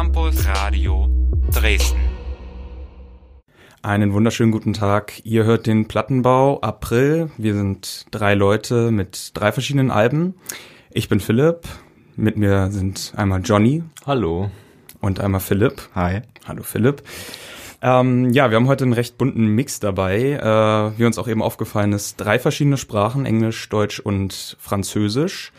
Campus Radio Dresden. Einen wunderschönen guten Tag. Ihr hört den Plattenbau April. Wir sind drei Leute mit drei verschiedenen Alben. Ich bin Philipp. Mit mir sind einmal Johnny. Hallo. Und einmal Philipp. Hi. Hallo Philipp. Ähm, ja, wir haben heute einen recht bunten Mix dabei. Äh, wie uns auch eben aufgefallen ist, drei verschiedene Sprachen, Englisch, Deutsch und Französisch.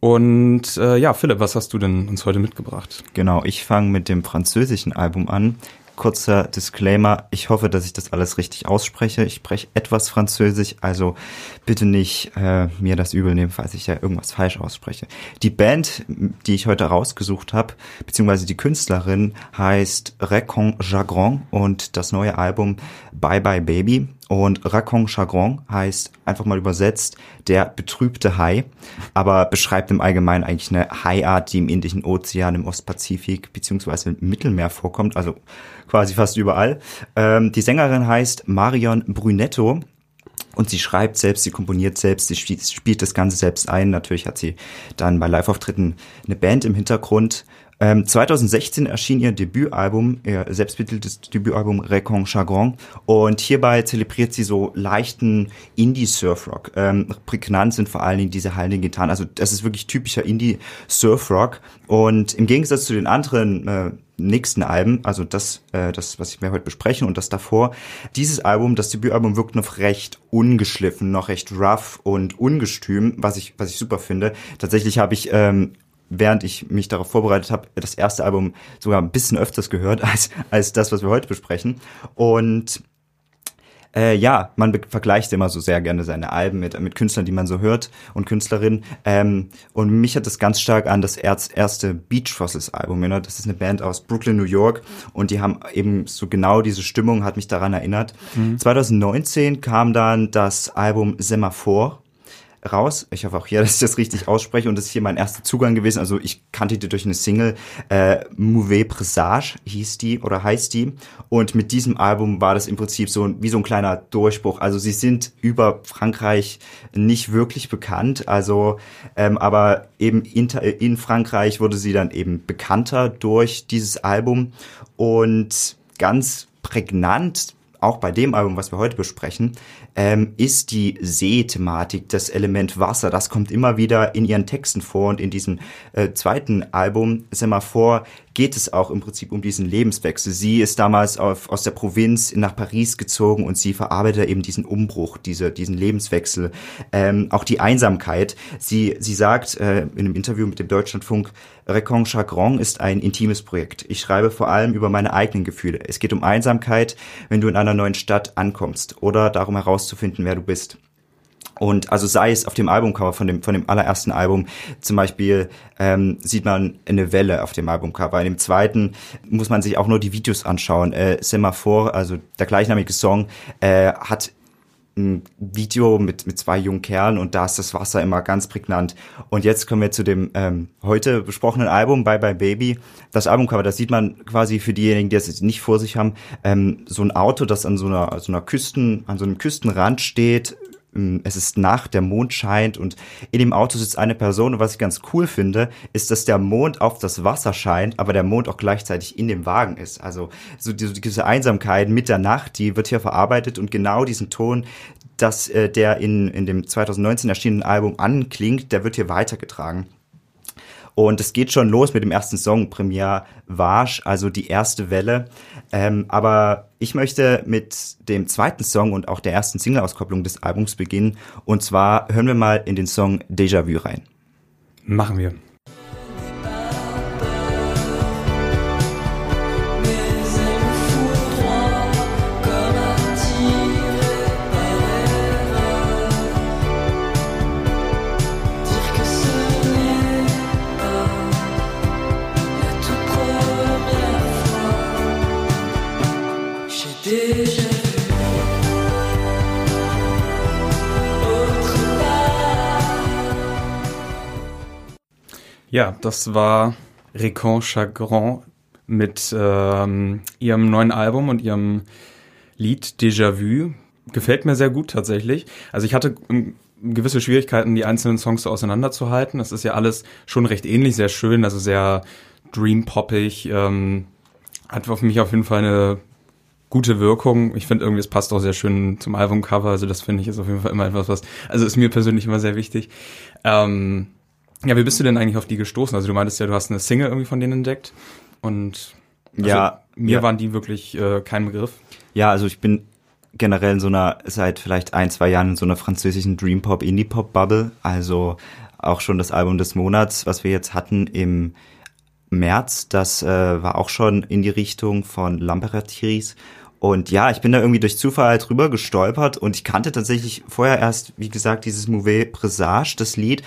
Und äh, ja, Philipp, was hast du denn uns heute mitgebracht? Genau, ich fange mit dem französischen Album an kurzer Disclaimer. Ich hoffe, dass ich das alles richtig ausspreche. Ich spreche etwas Französisch, also bitte nicht äh, mir das übel nehmen, falls ich ja irgendwas falsch ausspreche. Die Band, die ich heute rausgesucht habe, beziehungsweise die Künstlerin, heißt Recon Jagron und das neue Album Bye Bye Baby. Und Racon Chagron heißt einfach mal übersetzt der betrübte Hai, aber beschreibt im Allgemeinen eigentlich eine Haiart, die im Indischen Ozean, im Ostpazifik beziehungsweise im Mittelmeer vorkommt, also quasi fast überall. Ähm, die Sängerin heißt Marion Brunetto und sie schreibt selbst, sie komponiert selbst, sie spielt, spielt das Ganze selbst ein. Natürlich hat sie dann bei Live-Auftritten eine Band im Hintergrund. Ähm, 2016 erschien ihr Debütalbum, ihr selbstbetiteltes Debütalbum Recon Chagron und hierbei zelebriert sie so leichten Indie-Surfrock. Ähm, prägnant sind vor allen Dingen diese heiligen Gitarren, also das ist wirklich typischer Indie-Surfrock und im Gegensatz zu den anderen äh, nächsten Alben, also das, äh, das, was wir heute besprechen und das davor, dieses Album, das Debütalbum wirkt noch recht ungeschliffen, noch recht rough und ungestüm, was ich, was ich super finde. Tatsächlich habe ich ähm, während ich mich darauf vorbereitet habe, das erste Album sogar ein bisschen öfters gehört als, als das, was wir heute besprechen. Und äh, ja, man vergleicht immer so sehr gerne seine Alben mit, mit Künstlern, die man so hört und Künstlerinnen. Ähm, und mich hat das ganz stark an das erste Beach Fossils Album erinnert. Das ist eine Band aus Brooklyn, New York. Und die haben eben so genau diese Stimmung, hat mich daran erinnert. Mhm. 2019 kam dann das Album Semaphore raus. Ich hoffe auch hier, dass ich das richtig ausspreche und das ist hier mein erster Zugang gewesen. Also ich kannte die durch eine Single, äh, Mauvais Presage hieß die oder heißt die. Und mit diesem Album war das im Prinzip so wie so ein kleiner Durchbruch. Also sie sind über Frankreich nicht wirklich bekannt, also ähm, aber eben in, in Frankreich wurde sie dann eben bekannter durch dieses Album und ganz prägnant auch bei dem Album, was wir heute besprechen, ähm, ist die Seethematik, das Element Wasser. Das kommt immer wieder in ihren Texten vor und in diesem äh, zweiten Album, Semaphor, geht es auch im Prinzip um diesen Lebenswechsel. Sie ist damals auf, aus der Provinz nach Paris gezogen und sie verarbeitet eben diesen Umbruch, diese, diesen Lebenswechsel, ähm, auch die Einsamkeit. Sie, sie sagt äh, in einem Interview mit dem Deutschlandfunk, Recon Chagron ist ein intimes Projekt. Ich schreibe vor allem über meine eigenen Gefühle. Es geht um Einsamkeit, wenn du in einer neuen Stadt ankommst oder darum herauszufinden, wer du bist. Und also sei es auf dem Albumcover von dem, von dem allerersten Album, zum Beispiel ähm, sieht man eine Welle auf dem Albumcover. In dem zweiten muss man sich auch nur die Videos anschauen. Äh, Semaphore, also der gleichnamige Song, äh, hat ein Video mit, mit zwei jungen Kerlen und da ist das Wasser immer ganz prägnant. Und jetzt kommen wir zu dem ähm, heute besprochenen Album Bye Bye Baby. Das Albumcover, da sieht man quasi für diejenigen, die es nicht vor sich haben, ähm, so ein Auto, das an so einer, so einer Küsten, an so einem Küstenrand steht, es ist Nacht, der Mond scheint und in dem Auto sitzt eine Person. Und was ich ganz cool finde, ist, dass der Mond auf das Wasser scheint, aber der Mond auch gleichzeitig in dem Wagen ist. Also so diese Einsamkeit mit der Nacht, die wird hier verarbeitet und genau diesen Ton, dass äh, der in, in dem 2019 erschienenen Album anklingt, der wird hier weitergetragen. Und es geht schon los mit dem ersten Song, Premiere Varge, also die erste Welle. Ähm, aber ich möchte mit dem zweiten Song und auch der ersten Single-Auskopplung des Albums beginnen. Und zwar hören wir mal in den Song Déjà-vu rein. Machen wir. Ja, das war Recon Chagrin mit ähm, ihrem neuen Album und ihrem Lied Déjà Vu. Gefällt mir sehr gut tatsächlich. Also ich hatte ähm, gewisse Schwierigkeiten, die einzelnen Songs so auseinanderzuhalten. Das ist ja alles schon recht ähnlich, sehr schön, also sehr dream poppig, ähm, hat auf mich auf jeden Fall eine gute Wirkung. Ich finde irgendwie, es passt auch sehr schön zum Albumcover. Also das finde ich ist auf jeden Fall immer etwas, was, also ist mir persönlich immer sehr wichtig. Ähm, ja, wie bist du denn eigentlich auf die gestoßen? Also du meintest ja, du hast eine Single irgendwie von denen entdeckt und also Ja, mir ja. waren die wirklich äh, kein Begriff. Ja, also ich bin generell in so einer, seit vielleicht ein, zwei Jahren in so einer französischen Dream Pop, Indie Pop Bubble. Also auch schon das Album des Monats, was wir jetzt hatten im März, das äh, war auch schon in die Richtung von L'Imperatrice. Und ja, ich bin da irgendwie durch Zufall halt drüber gestolpert und ich kannte tatsächlich vorher erst, wie gesagt, dieses Mauvais Présage, das Lied.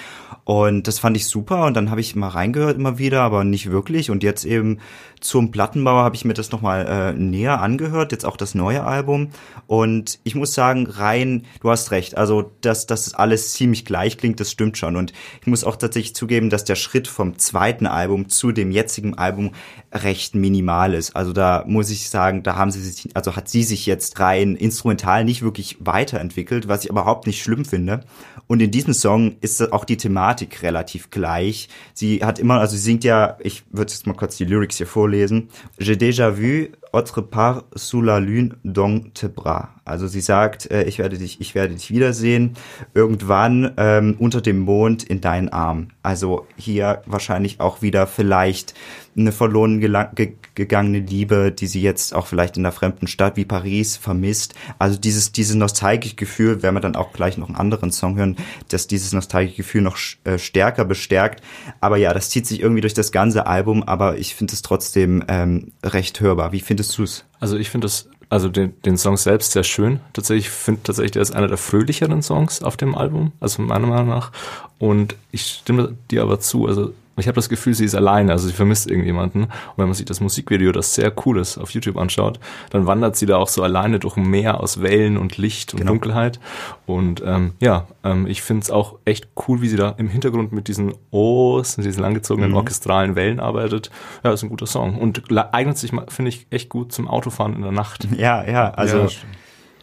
Und das fand ich super und dann habe ich mal reingehört immer wieder, aber nicht wirklich. Und jetzt eben zum Plattenbauer habe ich mir das nochmal äh, näher angehört, jetzt auch das neue Album. Und ich muss sagen, rein, du hast recht, also dass das alles ziemlich gleich klingt, das stimmt schon. Und ich muss auch tatsächlich zugeben, dass der Schritt vom zweiten Album zu dem jetzigen Album recht minimal ist. Also da muss ich sagen, da haben sie sich, also hat sie sich jetzt rein instrumental nicht wirklich weiterentwickelt, was ich überhaupt nicht schlimm finde. Und in diesem Song ist auch die Thematik relativ gleich. Sie hat immer, also sie singt ja, ich würde jetzt mal kurz die Lyrics hier vorlesen. J'ai déjà vu autre part sous la lune dans tes bras. Also sie sagt, äh, ich werde dich, ich werde dich wiedersehen irgendwann ähm, unter dem Mond in deinen Arm. Also hier wahrscheinlich auch wieder vielleicht eine verloren ge gegangene Liebe, die sie jetzt auch vielleicht in einer fremden Stadt wie Paris vermisst. Also dieses, dieses nostalgische Gefühl, werden wir dann auch gleich noch einen anderen Song hören, dass dieses nostalgische Gefühl noch äh, stärker bestärkt. Aber ja, das zieht sich irgendwie durch das ganze Album, aber ich finde es trotzdem ähm, recht hörbar. Wie findest du es? Also ich finde das, also den, den Song selbst sehr schön. Tatsächlich ich finde tatsächlich, der ist einer der fröhlicheren Songs auf dem Album, also meiner Meinung nach. Und ich stimme dir aber zu, also ich habe das Gefühl, sie ist alleine, also sie vermisst irgendjemanden. Und wenn man sich das Musikvideo, das sehr cool ist, auf YouTube anschaut, dann wandert sie da auch so alleine durch ein Meer aus Wellen und Licht und Genau. Dunkelheit. Und ähm, ja, ähm, ich finde es auch echt cool, wie sie da im Hintergrund mit diesen O's, mit diesen langgezogenen orchestralen Wellen arbeitet. Ja, ist ein guter Song. Und eignet sich, finde ich, echt gut zum Autofahren in der Nacht. Ja, ja, also Ja.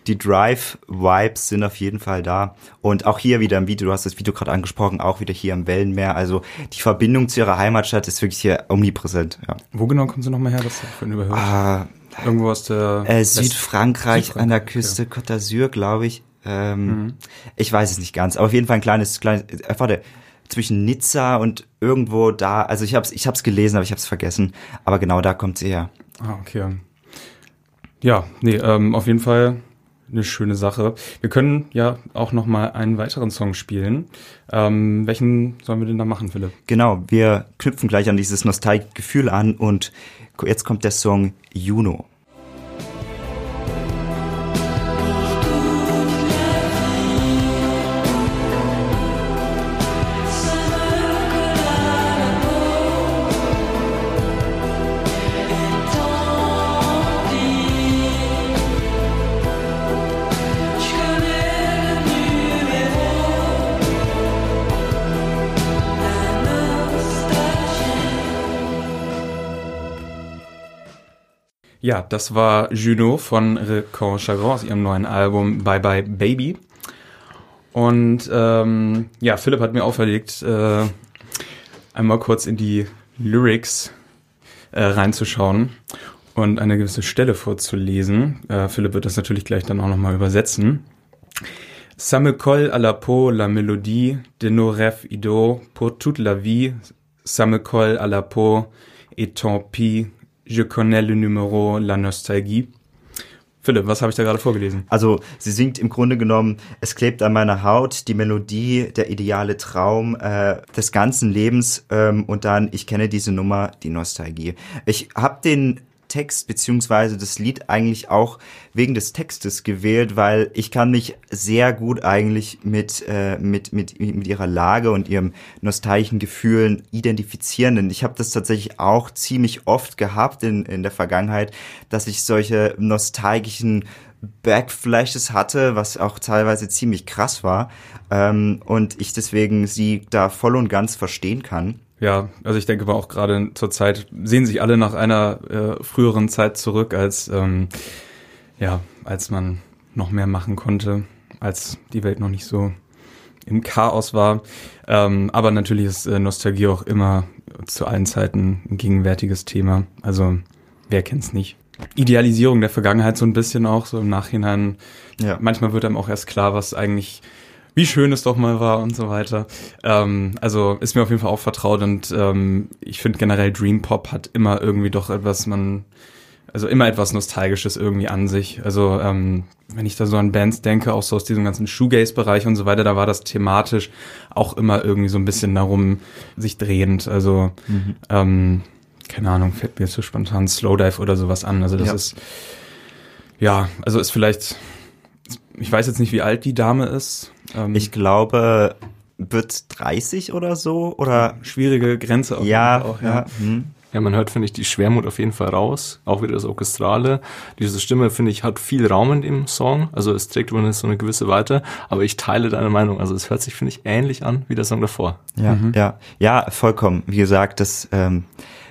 Die Drive-Vibes sind auf jeden Fall da. Und auch hier wieder im Video, du hast das Video gerade angesprochen, auch wieder hier im Wellenmeer. Also die Verbindung zu ihrer Heimatstadt ist wirklich hier omnipräsent. Ja. Wo genau kommen sie nochmal her? Das für ein Überhören? Ah, Irgendwo aus der äh, West- Südfrankreich an der Südfrankreich, Küste Côte d'Azur, glaube ich. Ähm, Mhm. Ich weiß es nicht ganz, aber auf jeden Fall ein kleines, kleines, äh, warte, zwischen Nizza und irgendwo da, also ich hab's, ich hab's gelesen, aber ich hab's vergessen. Aber genau da kommt sie her. Ah, okay. Ja, nee, ähm, auf jeden Fall eine schöne Sache. Wir können ja auch noch mal einen weiteren Song spielen. Ähm, welchen sollen wir denn da machen, Philipp? Genau, wir knüpfen gleich an dieses nostalgische Gefühl an und jetzt kommt der Song Juno. Ja, das war Juno von Recon Chagrin aus ihrem neuen Album Bye Bye Baby. Und ähm, ja, Philipp hat mir auferlegt, äh, einmal kurz in die Lyrics äh, reinzuschauen und eine gewisse Stelle vorzulesen. Äh, Philipp wird das natürlich gleich dann auch nochmal übersetzen. Ça me colle à la peau la mélodie de nos rêves idoles pour toute la vie. Ça me colle à la peau et tant pis, je connais le numéro, la nostalgie. Philipp, was habe ich da gerade vorgelesen? Also sie singt im Grunde genommen, es klebt an meiner Haut die Melodie, der ideale Traum äh, des ganzen Lebens ähm, und dann, ich kenne diese Nummer, die Nostalgie. Ich habe den Text beziehungsweise das Lied eigentlich auch wegen des Textes gewählt, weil ich kann mich sehr gut eigentlich mit, äh, mit, mit, mit ihrer Lage und ihrem nostalgischen Gefühlen identifizieren. Denn ich habe das tatsächlich auch ziemlich oft gehabt in, in der Vergangenheit, dass ich solche nostalgischen Backflashes hatte, was auch teilweise ziemlich krass war. Ähm, und ich deswegen sie da voll und ganz verstehen kann. Ja, also ich denke aber auch gerade zur Zeit sehen sich alle nach einer äh, früheren Zeit zurück, als ähm, ja, als man noch mehr machen konnte, als die Welt noch nicht so im Chaos war. Ähm, aber natürlich ist äh, Nostalgie auch immer zu allen Zeiten ein gegenwärtiges Thema. Also, wer kennt's nicht? Idealisierung der Vergangenheit so ein bisschen auch, so im Nachhinein. Ja. Manchmal wird einem auch erst klar, was eigentlich, wie schön es doch mal war und so weiter. Ähm, also ist mir auf jeden Fall auch vertraut und ähm, ich finde generell Dream Pop hat immer irgendwie doch etwas, man, also immer etwas Nostalgisches irgendwie an sich. Also ähm, wenn ich da so an Bands denke, auch so aus diesem ganzen Shoegaze-Bereich und so weiter, da war das thematisch auch immer irgendwie so ein bisschen darum sich drehend. Also ähm, keine Ahnung, fällt mir jetzt so spontan Slowdive oder sowas an. Also das Ja. ist ja, also ist vielleicht, ich weiß jetzt nicht, wie alt die Dame ist. Ähm, Ich glaube, wird 30 oder so oder schwierige Grenze auf ja, jeden Fall auch, ja. Hm. Ja, man hört, finde ich, die Schwermut auf jeden Fall raus. Auch wieder das Orchestrale. Diese Stimme, finde ich, hat viel Raum in dem Song. Also es trägt über eine, so eine gewisse Weite. Aber ich teile deine Meinung. Also es hört sich, finde ich, ähnlich an wie der Song davor. Ja, ja, ja, vollkommen. Wie gesagt, das, ähm,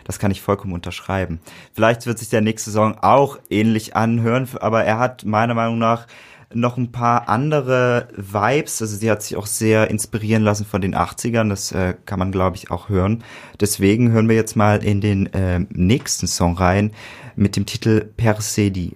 das kann ich vollkommen unterschreiben. Vielleicht wird sich der nächste Song auch ähnlich anhören, aber er hat meiner Meinung nach noch ein paar andere Vibes. Also sie hat sich auch sehr inspirieren lassen von den 80ern. Das äh, kann man, glaube ich, auch hören. Deswegen hören wir jetzt mal in den ähm, nächsten Song rein mit dem Titel Persedi.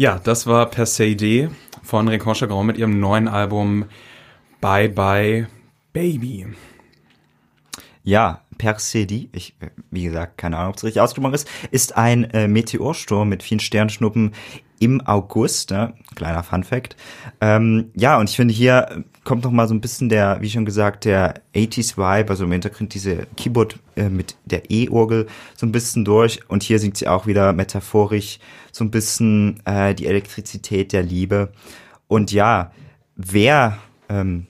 Ja, das war Per se D von Recon Chagrin mit ihrem neuen Album Bye Bye Baby. Ja, Persedi, ich, wie gesagt, keine Ahnung, ob es richtig ausgesprochen ist, ist ein äh, Meteorsturm mit vielen Sternschnuppen im August, ne? kleiner Fun Fact. Ähm, ja, und ich finde, hier kommt noch mal so ein bisschen der, wie schon gesagt, der 80s Vibe, also im Hintergrund diese Keyboard äh, mit der E-Orgel so ein bisschen durch. Und hier singt sie auch wieder metaphorisch so ein bisschen äh, die Elektrizität der Liebe. Und ja, wer ähm,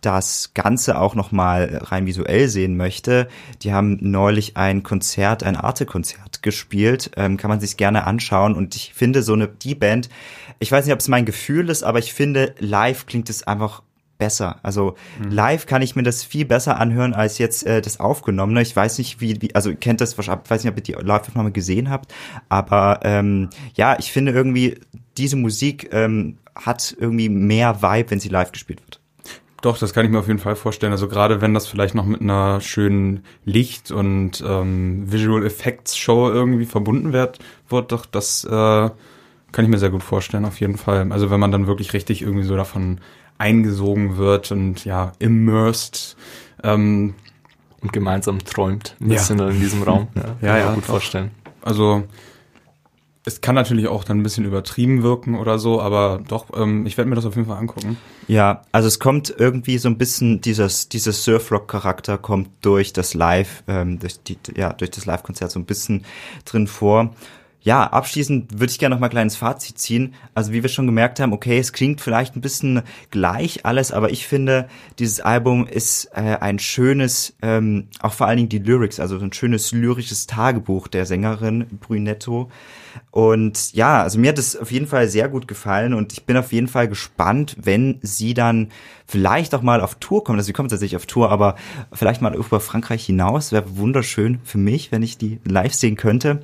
das Ganze auch nochmal rein visuell sehen möchte, die haben neulich ein Konzert, ein Arte-Konzert gespielt, ähm, kann man sich gerne anschauen und ich finde so eine, die Band, ich weiß nicht, ob es mein Gefühl ist, aber ich finde, live klingt es einfach besser. Also live kann ich mir das viel besser anhören als jetzt äh, das aufgenommene. Ich weiß nicht, wie, wie also ihr kennt das wahrscheinlich, ich weiß nicht, ob ihr die Live-Aufnahme gesehen habt, aber ähm, ja, ich finde irgendwie, diese Musik ähm, hat irgendwie mehr Vibe, wenn sie live gespielt wird. Doch, das kann ich mir auf jeden Fall vorstellen. Also gerade wenn das vielleicht noch mit einer schönen Licht- und ähm, Visual Effects Show irgendwie verbunden wird, wird doch das äh, kann ich mir sehr gut vorstellen, auf jeden Fall. Also wenn man dann wirklich richtig irgendwie so davon eingesogen wird und ja, immersed. Ähm, Und gemeinsam träumt. Ein Ja. bisschen in diesem Raum. Ja, kann Ja, ich ja, gut doch. vorstellen. also es kann natürlich auch dann ein bisschen übertrieben wirken oder so, aber doch, ähm, ich werde mir das auf jeden Fall angucken. Ja, also es kommt irgendwie so ein bisschen dieses dieses Surfrock-Charakter kommt durch das Live, ähm, durch die ja durch das Live-Konzert so ein bisschen drin vor. Ja, abschließend würde ich gerne noch mal ein kleines Fazit ziehen. Also wie wir schon gemerkt haben, okay, es klingt vielleicht ein bisschen gleich alles, aber ich finde, dieses Album ist äh, ein schönes, ähm, auch vor allen Dingen die Lyrics, also so ein schönes lyrisches Tagebuch der Sängerin Brünetto. Und ja, also mir hat es auf jeden Fall sehr gut gefallen und ich bin auf jeden Fall gespannt, wenn sie dann vielleicht auch mal auf Tour kommt. Also sie kommt tatsächlich auf Tour, aber vielleicht mal über Frankreich hinaus. Wäre wunderschön für mich, wenn ich die live sehen könnte.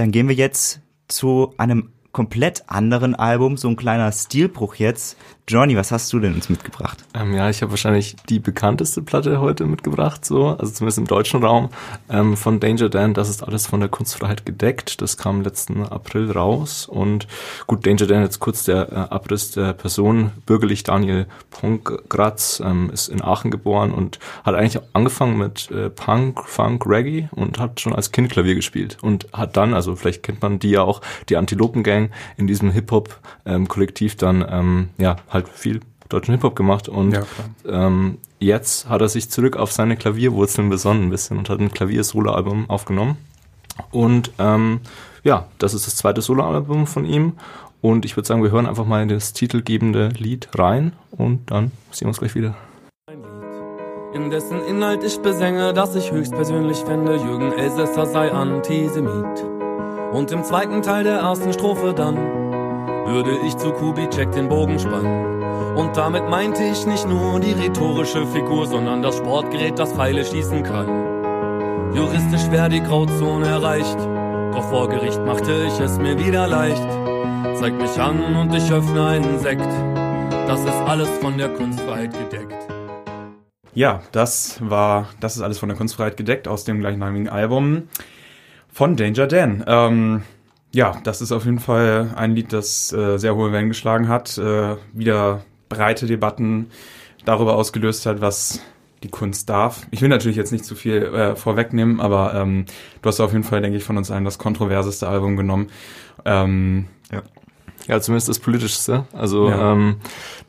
Dann gehen wir jetzt zu einem komplett anderen Album, so ein kleiner Stilbruch jetzt. Johnny, was hast du denn uns mitgebracht? Ähm, ja, ich habe wahrscheinlich die bekannteste Platte heute mitgebracht, so, also zumindest im deutschen Raum, ähm, von Danger Dan. Das ist alles von der Kunstfreiheit gedeckt. Das kam letzten April raus. Und gut, Danger Dan, jetzt kurz der äh, Abriss der Person. Bürgerlich Daniel Pongratz ähm, ist in Aachen geboren und hat eigentlich angefangen mit äh, Punk, Funk, Reggae und hat schon als Kind Klavier gespielt. Und hat dann, also vielleicht kennt man die ja auch, die Antilopen Gang in diesem Hip-Hop-Kollektiv dann, ähm, ja, halt viel deutschen Hip-Hop gemacht und Ja, ähm, jetzt hat er sich zurück auf seine Klavierwurzeln besonnen ein bisschen und hat ein Klavier-Solo-Album aufgenommen. Und ähm, ja, das ist das zweite Solo-Album von ihm. Und ich würde sagen, wir hören einfach mal in das titelgebende Lied rein und dann sehen wir uns gleich wieder. Ein Lied in dessen Inhalt ich besänge, dass ich höchstpersönlich fände, Jürgen Elsässer sei Antisemit. Und im zweiten Teil der ersten Strophe dann würde ich zu Kubitschek den Bogen spannen. Und damit meinte ich nicht nur die rhetorische Figur, sondern das Sportgerät, das Pfeile schießen kann. Juristisch wäre die Grauzone erreicht, doch vor Gericht machte ich es mir wieder leicht. Zeig mich an und ich öffne einen Sekt. Das ist alles von der Kunstfreiheit gedeckt. Ja, das war, das ist alles von der Kunstfreiheit gedeckt aus dem gleichnamigen Album von Danger Dan. Ähm, ja, das ist auf jeden Fall ein Lied, das äh, sehr hohe Wellen geschlagen hat, äh, wieder breite Debatten darüber ausgelöst hat, was die Kunst darf. Ich will natürlich jetzt nicht zu viel äh, vorwegnehmen, aber ähm, du hast auf jeden Fall, denke ich, von uns allen das kontroverseste Album genommen. Ähm, Ja. Ja, zumindest das Politischste. Also Ja. ähm,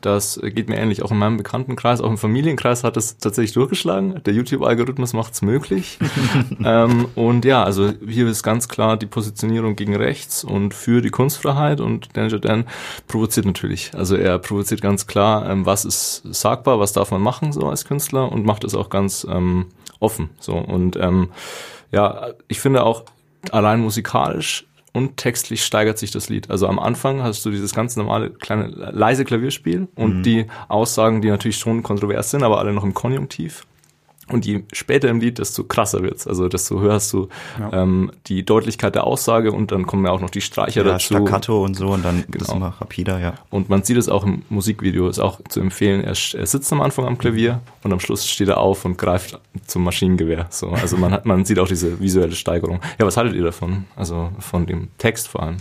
das geht mir ähnlich. Auch in meinem Bekanntenkreis, auch im Familienkreis hat es tatsächlich durchgeschlagen. Der YouTube-Algorithmus macht es möglich. ähm, und ja, also hier ist ganz klar die Positionierung gegen rechts und für die Kunstfreiheit. Und Danger Dan provoziert natürlich. Also er provoziert ganz klar, ähm, was ist sagbar, was darf man machen so als Künstler und macht es auch ganz ähm, offen. So und ähm, ja, ich finde auch allein musikalisch und textlich steigert sich das Lied. Also am Anfang hast du dieses ganz normale kleine leise Klavierspiel und die Aussagen, die natürlich schon kontrovers sind, aber alle noch im Konjunktiv. Und je später im Lied, desto krasser wird's. Also desto höher hast du Ja. ähm, die Deutlichkeit der Aussage und dann kommen ja auch noch die Streicher Ja, dazu. Staccato und so und dann das Genau. immer rapider, ja. Und man sieht es auch im Musikvideo, ist auch zu empfehlen. Er, er sitzt am Anfang am Klavier und am Schluss steht er auf und greift zum Maschinengewehr. So, also man hat, man sieht auch diese visuelle Steigerung. Ja, was haltet ihr davon? Also von dem Text vor allem.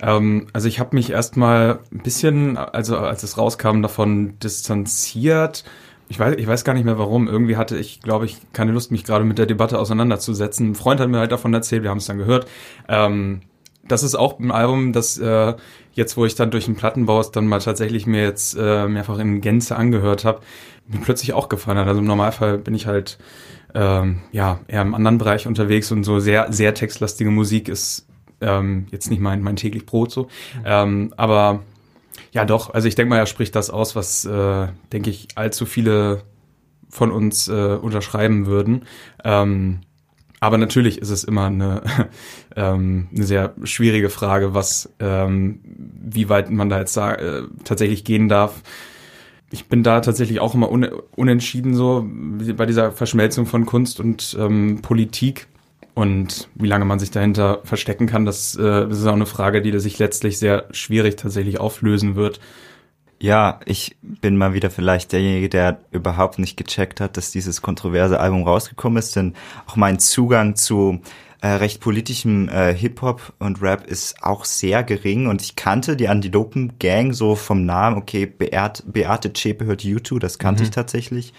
Ähm, also ich habe mich erstmal ein bisschen, also als es rauskam, davon distanziert. Ich weiß, ich weiß gar nicht mehr warum. Irgendwie hatte ich, glaube ich, keine Lust, mich gerade mit der Debatte auseinanderzusetzen. Ein Freund hat mir halt davon erzählt, wir haben es dann gehört. Ähm, das ist auch ein Album, das äh, jetzt, wo ich dann durch den Plattenbau es dann mal tatsächlich mir jetzt äh, mehrfach in Gänze angehört habe, mir plötzlich auch gefallen hat. Also im Normalfall bin ich halt ähm, ja eher im anderen Bereich unterwegs und so sehr sehr textlastige Musik ist ähm, jetzt nicht mein mein täglich Brot so. Ähm, aber ja doch, also ich denke mal, er spricht das aus, was äh, denke ich allzu viele von uns äh, unterschreiben würden. Ähm, aber natürlich ist es immer eine, ähm, eine sehr schwierige Frage, was, ähm, wie weit man da jetzt sa- äh, tatsächlich gehen darf. Ich bin da tatsächlich auch immer un unentschieden so bei dieser Verschmelzung von Kunst und ähm, Politik. Und wie lange man sich dahinter verstecken kann, das, äh, das ist auch eine Frage, die sich letztlich sehr schwierig tatsächlich auflösen wird. Ja, ich bin mal wieder vielleicht derjenige, der überhaupt nicht gecheckt hat, dass dieses kontroverse Album rausgekommen ist, denn auch mein Zugang zu äh, recht politischem äh, Hip-Hop und Rap ist auch sehr gering. Und ich kannte die Antilopen Gang so vom Namen, okay, Beate, Beate Zschäpe hört U2, das kannte ich tatsächlich,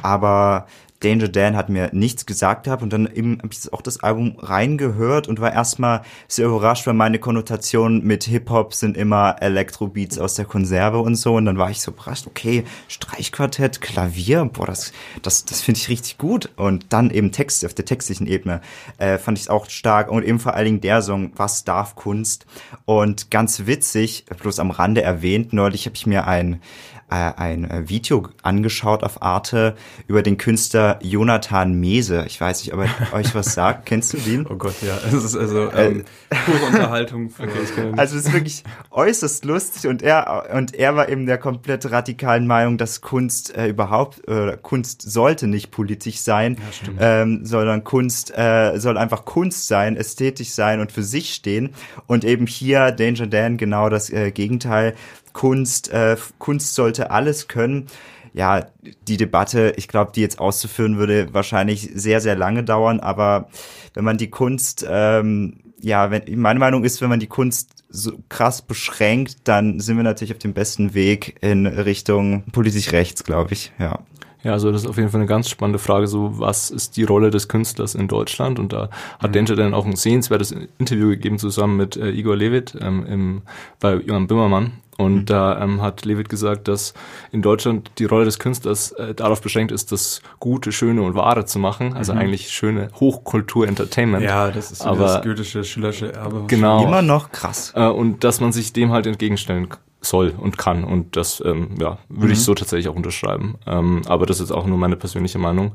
aber Danger Dan hat mir nichts gesagt gehabt und dann eben habe ich auch das Album reingehört und war erstmal sehr überrascht, weil meine Konnotationen mit Hip-Hop sind immer Elektrobeats aus der Konserve und so. Und dann war ich so überrascht, okay, Streichquartett, Klavier, boah, das, das, das finde ich richtig gut. Und dann eben Text auf der textlichen Ebene äh, fand ich es auch stark. Und eben vor allen Dingen der Song, was darf Kunst? Und ganz witzig, bloß am Rande erwähnt, neulich habe ich mir ein äh, ein äh, Video angeschaut auf Arte über den Künstler Jonathan Mese. Ich weiß nicht, ob er euch was sagt. Kennst du den? Oh Gott, ja. Es ist also ähm, pure Unterhaltung. Für, Also es ist wirklich äußerst lustig und er und er war eben der komplett radikalen Meinung, dass Kunst äh, überhaupt äh, Kunst sollte nicht politisch sein, ähm, sondern Kunst äh, soll einfach Kunst sein, ästhetisch sein und für sich stehen. Und eben hier Danger Dan genau das äh, Gegenteil. Kunst, äh, Kunst sollte alles können. Ja, die Debatte, ich glaube, die jetzt auszuführen würde wahrscheinlich sehr, sehr lange dauern, aber wenn man die Kunst, ähm, ja, wenn, meine Meinung ist, wenn man die Kunst so krass beschränkt, dann sind wir natürlich auf dem besten Weg in Richtung politisch rechts, glaube ich, ja. Ja, also das ist auf jeden Fall eine ganz spannende Frage, so was ist die Rolle des Künstlers in Deutschland? Und da hat Danger dann auch ein sehenswertes Interview gegeben zusammen mit äh, Igor Levit ähm, im, bei Johann Bimmermann. Und da ähm, hat Levit gesagt, dass in Deutschland die Rolle des Künstlers äh, darauf beschränkt ist, das Gute, Schöne und Wahre zu machen. Also eigentlich schöne Hochkultur-Entertainment. ja, das ist so Aber- das goethische, schillersche Erbe. Genau. Immer noch krass. Äh, und dass man sich dem halt entgegenstellen soll und kann. Und das ähm, ja, würde ich so tatsächlich auch unterschreiben. Ähm, aber das ist auch nur meine persönliche Meinung.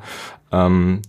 Ähm,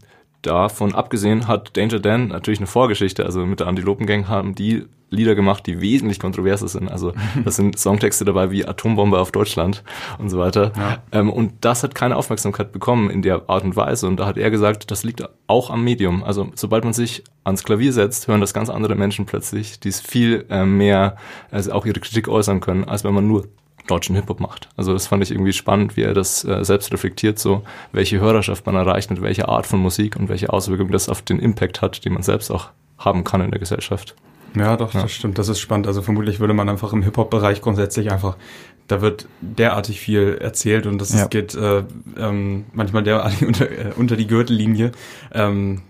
davon abgesehen hat Danger Dan natürlich eine Vorgeschichte. Also mit der Antilopen Gang haben die Lieder gemacht, die wesentlich kontroverser sind. Also das sind Songtexte dabei wie Atombombe auf Deutschland und so weiter. Ähm, und das hat keine Aufmerksamkeit bekommen in der Art und Weise. Und da hat er gesagt, das liegt auch am Medium. Also sobald man sich ans Klavier setzt, hören das ganz andere Menschen plötzlich, die es viel äh, mehr, also auch ihre Kritik äußern können, als wenn man nur deutschen Hip-Hop macht. Also das fand ich irgendwie spannend, wie er das äh, selbst reflektiert, so welche Hörerschaft man erreicht mit welcher Art von Musik und welche Auswirkungen das auf den Impact hat, den man selbst auch haben kann in der Gesellschaft. Ja, doch, das stimmt. Das ist spannend. Also vermutlich würde man einfach im Hip-Hop-Bereich grundsätzlich einfach, da wird derartig viel erzählt und das Ja. ist, geht äh, ähm, manchmal derartig unter, äh, unter die Gürtellinie. Ähm,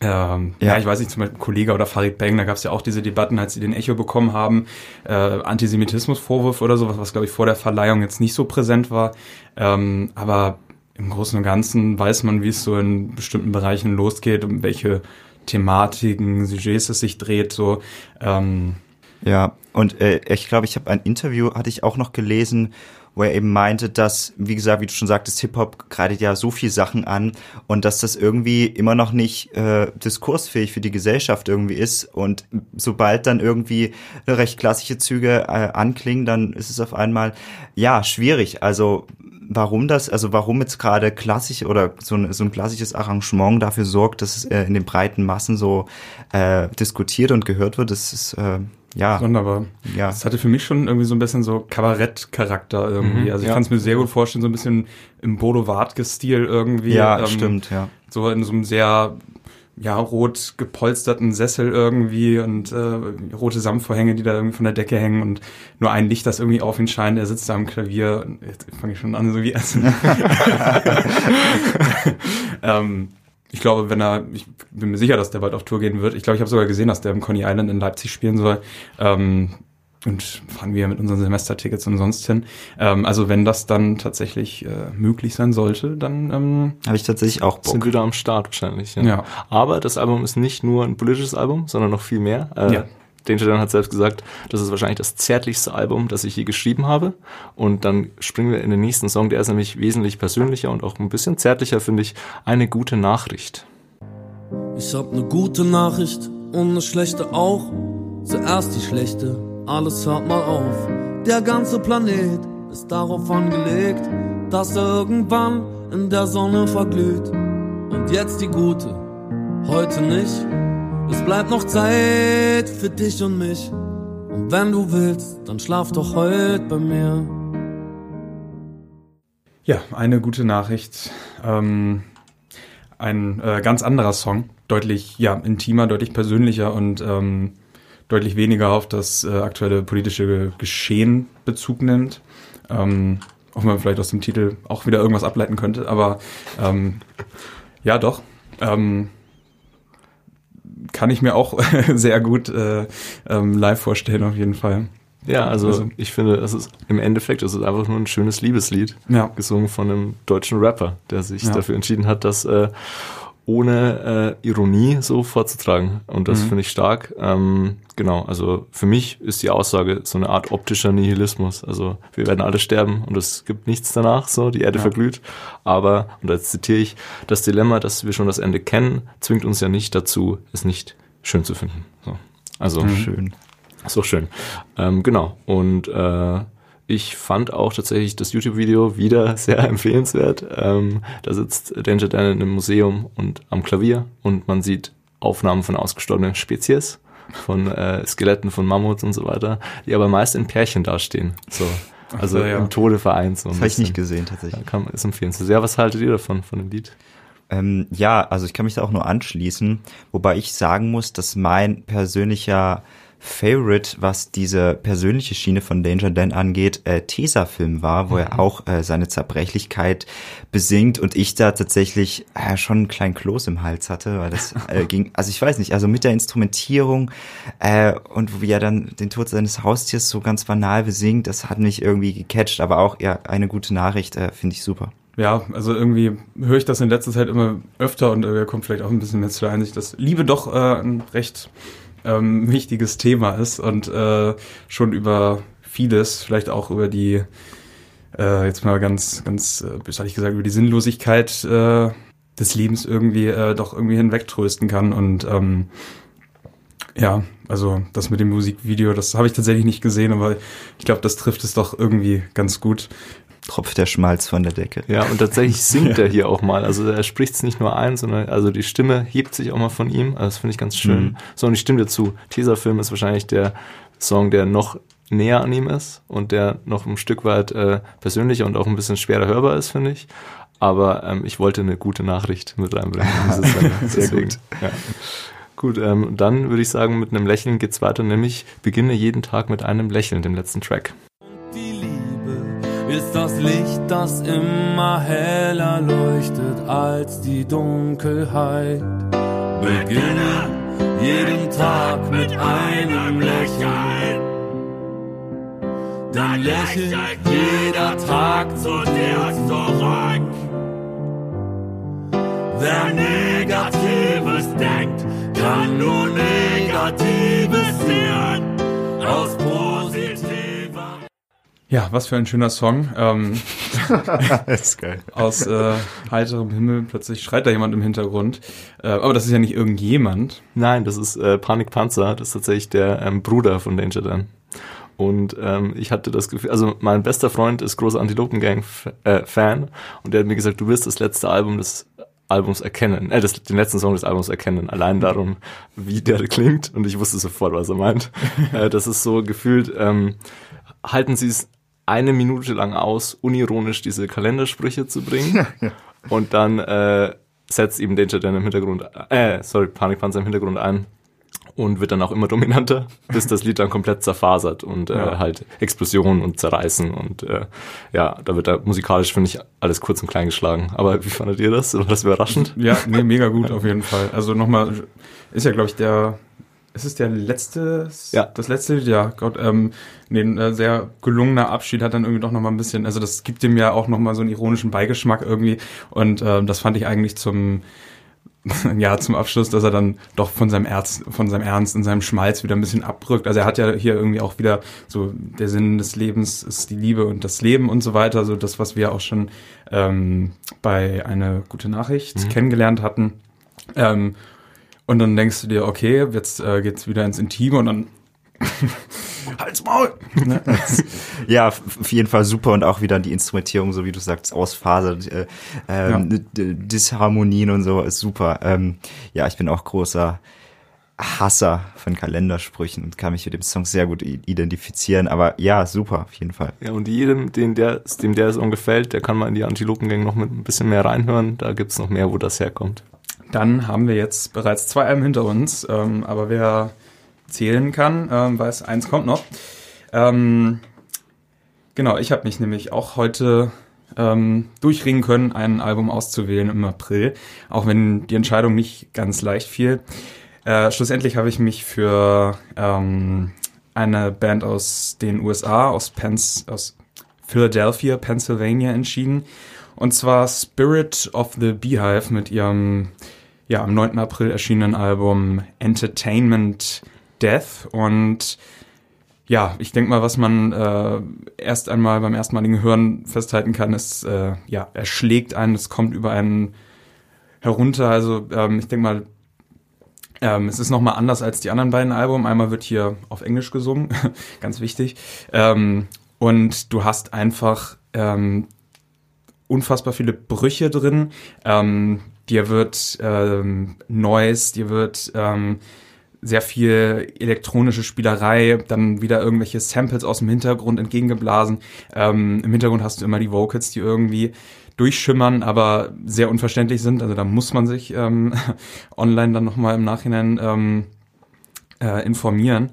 ähm, ja. Ja. ich weiß nicht, zum Beispiel Kollege oder Farid Bang, da gab es ja auch diese Debatten, als sie den Echo bekommen haben, äh, Antisemitismusvorwurf oder sowas, was glaube ich vor der Verleihung jetzt nicht so präsent war. Ähm, aber im Großen und Ganzen weiß man, wie es so in bestimmten Bereichen losgeht, um welche Thematiken, Sujets es sich dreht, so. Ähm, Ja, und äh, ich glaube, ich habe ein Interview, hatte ich auch noch gelesen, wo er eben meinte, dass, wie gesagt, wie du schon sagtest, Hip-Hop greift ja so viel Sachen an und dass das irgendwie immer noch nicht äh, diskursfähig für die Gesellschaft irgendwie ist. Und sobald dann irgendwie recht klassische Züge äh, anklingen, dann ist es auf einmal, ja, schwierig. Also warum das, also warum jetzt gerade klassisch oder so ein, so ein klassisches Arrangement dafür sorgt, dass es äh, in den breiten Massen so äh, diskutiert und gehört wird, das ist äh, ja, Sonderbar. ja. Das hatte für mich schon irgendwie so ein bisschen so Kabarett-Charakter irgendwie. Mhm, also ich ja. kann es mir sehr gut vorstellen, so ein bisschen im Bodo Wartke-Stil irgendwie. Ja, ähm, stimmt, ja. So in so einem sehr ja, rot gepolsterten Sessel irgendwie und äh, rote Samtvorhänge, die da irgendwie von der Decke hängen und nur ein Licht, das irgendwie auf ihn scheint. Er sitzt da am Klavier. Jetzt fange ich schon an, so wie Essen. ähm, ich glaube, wenn er, ich bin mir sicher, dass der bald auf Tour gehen wird. Ich glaube, ich habe sogar gesehen, dass der im Coney Island in Leipzig spielen soll. Ähm, und fahren wir mit unseren Semestertickets und sonst hin. Ähm, also wenn das dann tatsächlich äh, möglich sein sollte, dann ähm, Habe ich tatsächlich auch Sind Bock. wieder am Start wahrscheinlich. Ja. Ja. Aber das Album ist nicht nur ein politisches Album, sondern noch viel mehr. Äh, Ja. Danger Dan hat selbst gesagt, das ist wahrscheinlich das zärtlichste Album, das ich je geschrieben habe. Und dann springen wir in den nächsten Song, der ist nämlich wesentlich persönlicher und auch ein bisschen zärtlicher, finde ich. Eine gute Nachricht. Ich hab ne gute Nachricht und ne schlechte auch. Zuerst die schlechte, alles hört mal auf. Der ganze Planet ist darauf angelegt, dass er irgendwann in der Sonne verglüht. Und jetzt die gute, heute nicht. Es bleibt noch Zeit für dich und mich. Und wenn du willst, dann schlaf doch heute bei mir. Ja, eine gute Nachricht. Ähm, ein äh, ganz anderer Song, deutlich ja intimer, deutlich persönlicher und ähm, deutlich weniger auf das äh, aktuelle politische Geschehen Bezug nimmt. Ähm, auch wenn man vielleicht aus dem Titel auch wieder irgendwas ableiten könnte, aber ähm, ja, doch. Ähm, kann ich mir auch sehr gut äh, ähm, live vorstellen, auf jeden Fall. Ja, also, Also- ich finde, es ist im Endeffekt es ist einfach nur ein schönes Liebeslied, Ja. gesungen von einem deutschen Rapper, der sich Ja. dafür entschieden hat, das äh, ohne äh, Ironie so vorzutragen. Und das Mhm. finde ich stark. Ähm, genau, also für mich ist die Aussage so eine Art optischer Nihilismus. Also wir werden alle sterben und es gibt nichts danach, so die Erde Ja. verglüht. Aber, und jetzt zitiere ich, das Dilemma, dass wir schon das Ende kennen, zwingt uns ja nicht dazu, es nicht schön zu finden. So. Also Mhm. Schön. ist doch schön. Ähm, genau. Und äh, ich fand auch tatsächlich das YouTube-Video wieder sehr empfehlenswert. Ähm, da sitzt Danger Dan in einem Museum und am Klavier und man sieht Aufnahmen von ausgestorbenen Spezies, von äh, Skeletten von Mammuts und so weiter, die aber meist in Pärchen dastehen. So. Also so, ja. im Tode vereint. So Das habe ich nicht gesehen Ja, tatsächlich. kann, ist empfehlenswert. Ja, was haltet ihr davon, von dem Lied? Ähm, ja, also ich kann mich da auch nur anschließen, wobei ich sagen muss, dass mein persönlicher Favorite, was diese persönliche Schiene von Danger Dan angeht, äh, Tesafilm war, wo er auch äh, seine Zerbrechlichkeit besingt und ich da tatsächlich äh, schon einen kleinen Kloß im Hals hatte, weil das äh, ging, also ich weiß nicht, also mit der Instrumentierung äh, und wie er dann den Tod seines Haustiers so ganz banal besingt, das hat mich irgendwie gecatcht, aber auch ja eine gute Nachricht, äh, finde ich super. Ja, also irgendwie höre ich das in letzter Zeit immer öfter und äh, kommt vielleicht auch ein bisschen mehr zu der Einsicht, dass Liebe doch äh, ein recht ähm, wichtiges Thema ist und äh, schon über vieles, vielleicht auch über die, äh, jetzt mal ganz, ganz, äh, hatte ich gesagt, über die Sinnlosigkeit äh, des Lebens irgendwie äh, doch irgendwie hinwegtrösten kann. Und ähm, ja, also das mit dem Musikvideo, das habe ich tatsächlich nicht gesehen, aber ich glaube, das trifft es doch irgendwie ganz gut. Tropft der Schmalz von der Decke. Ja, und tatsächlich singt er hier auch mal. Also er spricht es nicht nur ein, sondern also die Stimme hebt sich auch mal von ihm. Also das finde ich ganz schön. Mhm. So, und ich stimme dir zu. Tesafilm ist wahrscheinlich der Song, der noch näher an ihm ist und der noch ein Stück weit äh, persönlicher und auch ein bisschen schwerer hörbar ist, finde ich. Aber ähm, ich wollte eine gute Nachricht mit reinbringen. Sendung. Deswegen, Ja. Gut, ähm, dann würde ich sagen, mit einem Lächeln geht's weiter, nämlich beginne jeden Tag mit einem Lächeln, dem letzten Track. Ist das Licht, das immer heller leuchtet als die Dunkelheit. Beginne jeden Tag mit einem Lächeln. Dann lächelt jeder Tag zu dir zurück. Wer Negatives denkt, kann nur Negatives sehen. Aus Ja, was für ein schöner Song. Ähm, das ist geil. aus äh, heiterem Himmel plötzlich schreit da jemand im Hintergrund. Äh, aber das ist ja nicht irgendjemand. Nein, das ist äh, Panik Panzer, das ist tatsächlich der ähm, Bruder von Danger Dan. Und ähm, ich hatte das Gefühl, also mein bester Freund ist großer Antilopen-Gang-Fan und der hat mir gesagt, du wirst das letzte Album des Albums erkennen, äh, das, den letzten Song des Albums erkennen, allein darum, wie der klingt und ich wusste sofort, was er meint. äh, das ist so gefühlt, ähm, halten Sie es eine Minute lang aus, unironisch diese Kalendersprüche zu bringen und dann äh, setzt eben Danger Dan im Hintergrund, äh, sorry, Panikpanzer im Hintergrund ein und wird dann auch immer dominanter, bis das Lied dann komplett zerfasert und äh, Ja. halt Explosionen und Zerreißen und äh, ja, da wird da musikalisch, finde ich, alles kurz und klein geschlagen. Aber wie fandet ihr das? War das überraschend? Ja, nee, mega gut auf jeden Fall. Also nochmal, ist ja, glaube ich, der, ist es der letzte, Ja. das letzte? Ja, Gott, ähm, nee, ein äh, sehr gelungener Abschied hat dann irgendwie doch nochmal ein bisschen, also das gibt dem ja auch nochmal so einen ironischen Beigeschmack irgendwie und ähm, das fand ich eigentlich zum, ja, zum Abschluss, dass er dann doch von seinem Ernst, von seinem Ernst und seinem Schmalz wieder ein bisschen abrückt. Also er hat ja hier irgendwie auch wieder so der Sinn des Lebens ist die Liebe und das Leben und so weiter. So das, was wir auch schon ähm, bei eine gute Nachricht kennengelernt hatten. Ähm, und dann denkst du dir, okay, jetzt äh, geht's wieder ins Intime und dann Halt's Maul! Ne? Ja, auf jeden Fall super und auch wieder die Instrumentierung, so wie du sagst, ausfasert, äh, ähm, d- Disharmonien und so ist super. Ähm, ja, ich bin auch großer Hasser von Kalendersprüchen und kann mich mit dem Song sehr gut identifizieren, aber ja, super, auf jeden Fall. Ja, und jedem, den der, dem der Song gefällt, der kann mal in die Antilopengang noch mit ein bisschen mehr reinhören. Da gibt's noch mehr, wo das herkommt. Dann haben wir jetzt bereits zwei Alben hinter uns, ähm, aber wer zählen kann, ähm, weiß, eins kommt noch. Ähm, genau, ich habe mich nämlich auch heute ähm, durchringen können, ein Album auszuwählen im April, auch wenn die Entscheidung nicht ganz leicht fiel. Äh, schlussendlich habe ich mich für ähm, eine Band aus den USA, aus, Pens aus Philadelphia, Pennsylvania entschieden. Und zwar Spirit of the Beehive mit ihrem ja, am 9. April erschienenen Album Entertainment Death. Und ja, ich denke mal, was man äh, erst einmal beim erstmaligen Hören festhalten kann, ist, äh, ja, er schlägt einen, es kommt über einen herunter. Also ähm, ich denke mal, ähm, es ist nochmal anders als die anderen beiden Alben. Einmal wird hier auf Englisch gesungen, ganz wichtig. Ähm, und du hast einfach ähm, unfassbar viele Brüche drin. Ähm, dir wird ähm, Noise, dir wird ähm, sehr viel elektronische Spielerei, dann wieder irgendwelche Samples aus dem Hintergrund entgegengeblasen. Ähm, Im Hintergrund hast du immer die Vocals, die irgendwie durchschimmern, aber sehr unverständlich sind. Also da muss man sich ähm, online dann nochmal im Nachhinein ähm, äh, informieren.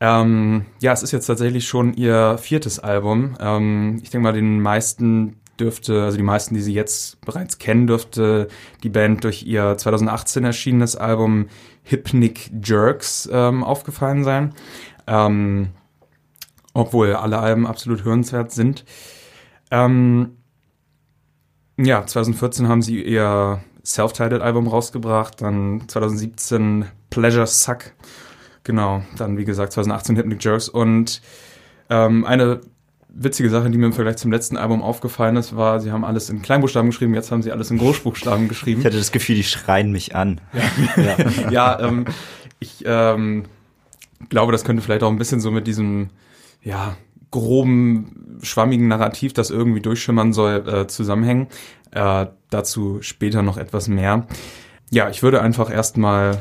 Ähm, ja, es ist jetzt tatsächlich schon ihr viertes Album. Ähm, ich denke mal, den meisten dürfte, also die meisten, die sie jetzt bereits kennen, dürfte die Band durch ihr 2018 erschienenes Album Hypnic Jerks ähm, aufgefallen sein. Ähm, obwohl alle Alben absolut hörenswert sind. Ähm, ja, 2014 haben sie ihr Self-Titled-Album rausgebracht, dann 2017 Pleasure Suck, genau, dann wie gesagt 2018 Hypnic Jerks und Ähm, eine witzige Sache, die mir im Vergleich zum letzten Album aufgefallen ist, war, sie haben alles in Kleinbuchstaben geschrieben, jetzt haben sie alles in Großbuchstaben geschrieben. Ich hatte das Gefühl, die schreien mich an. ja, ähm, ich ähm, glaube, das könnte vielleicht auch ein bisschen so mit diesem, ja, groben, schwammigen Narrativ, das irgendwie durchschimmern soll, äh, zusammenhängen. Äh, dazu später noch etwas mehr. Ja, ich würde einfach erstmal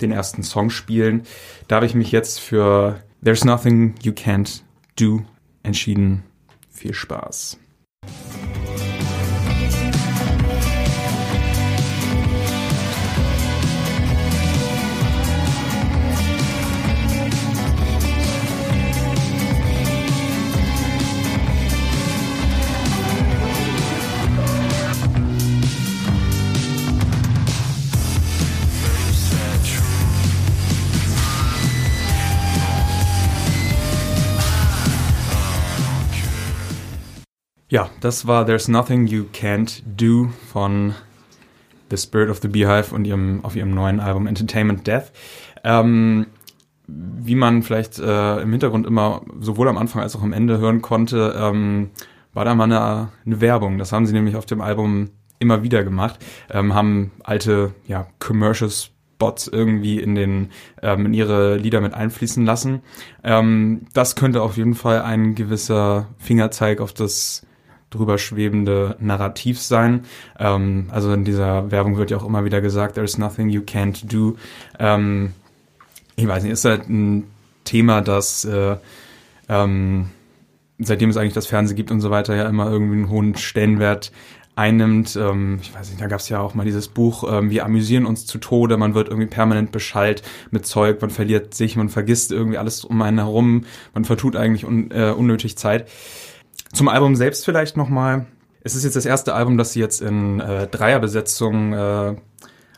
den ersten Song spielen. Da habe ich mich jetzt für There's Nothing You Can't Do entschieden. Viel Spaß. Ja, das war There's Nothing You Can't Do von The Spirit of the Beehive und ihrem, auf ihrem neuen Album Entertainment Death. Ähm, wie man vielleicht äh, im Hintergrund immer sowohl am Anfang als auch am Ende hören konnte, ähm, war da mal eine, eine Werbung. Das haben sie nämlich auf dem Album immer wieder gemacht, ähm, haben alte ja, Commercial Spots irgendwie in den ähm, in ihre Lieder mit einfließen lassen. Ähm, das könnte auf jeden Fall ein gewisser Fingerzeig auf das drüber schwebende Narrativ sein. Ähm, also in dieser Werbung wird ja auch immer wieder gesagt, there's nothing you can't do. Ähm, ich weiß nicht, ist halt ein Thema, das äh, ähm, seitdem es eigentlich das Fernsehen gibt und so weiter ja immer irgendwie einen hohen Stellenwert einnimmt. Ähm, ich weiß nicht, da gab es ja auch mal dieses Buch, ähm, wir amüsieren uns zu Tode, man wird irgendwie permanent beschallt mit Zeug, man verliert sich, man vergisst irgendwie alles um einen herum, man vertut eigentlich un äh, unnötig Zeit. Zum Album selbst vielleicht nochmal. Es ist jetzt das erste Album, das sie jetzt in äh, Dreierbesetzung äh,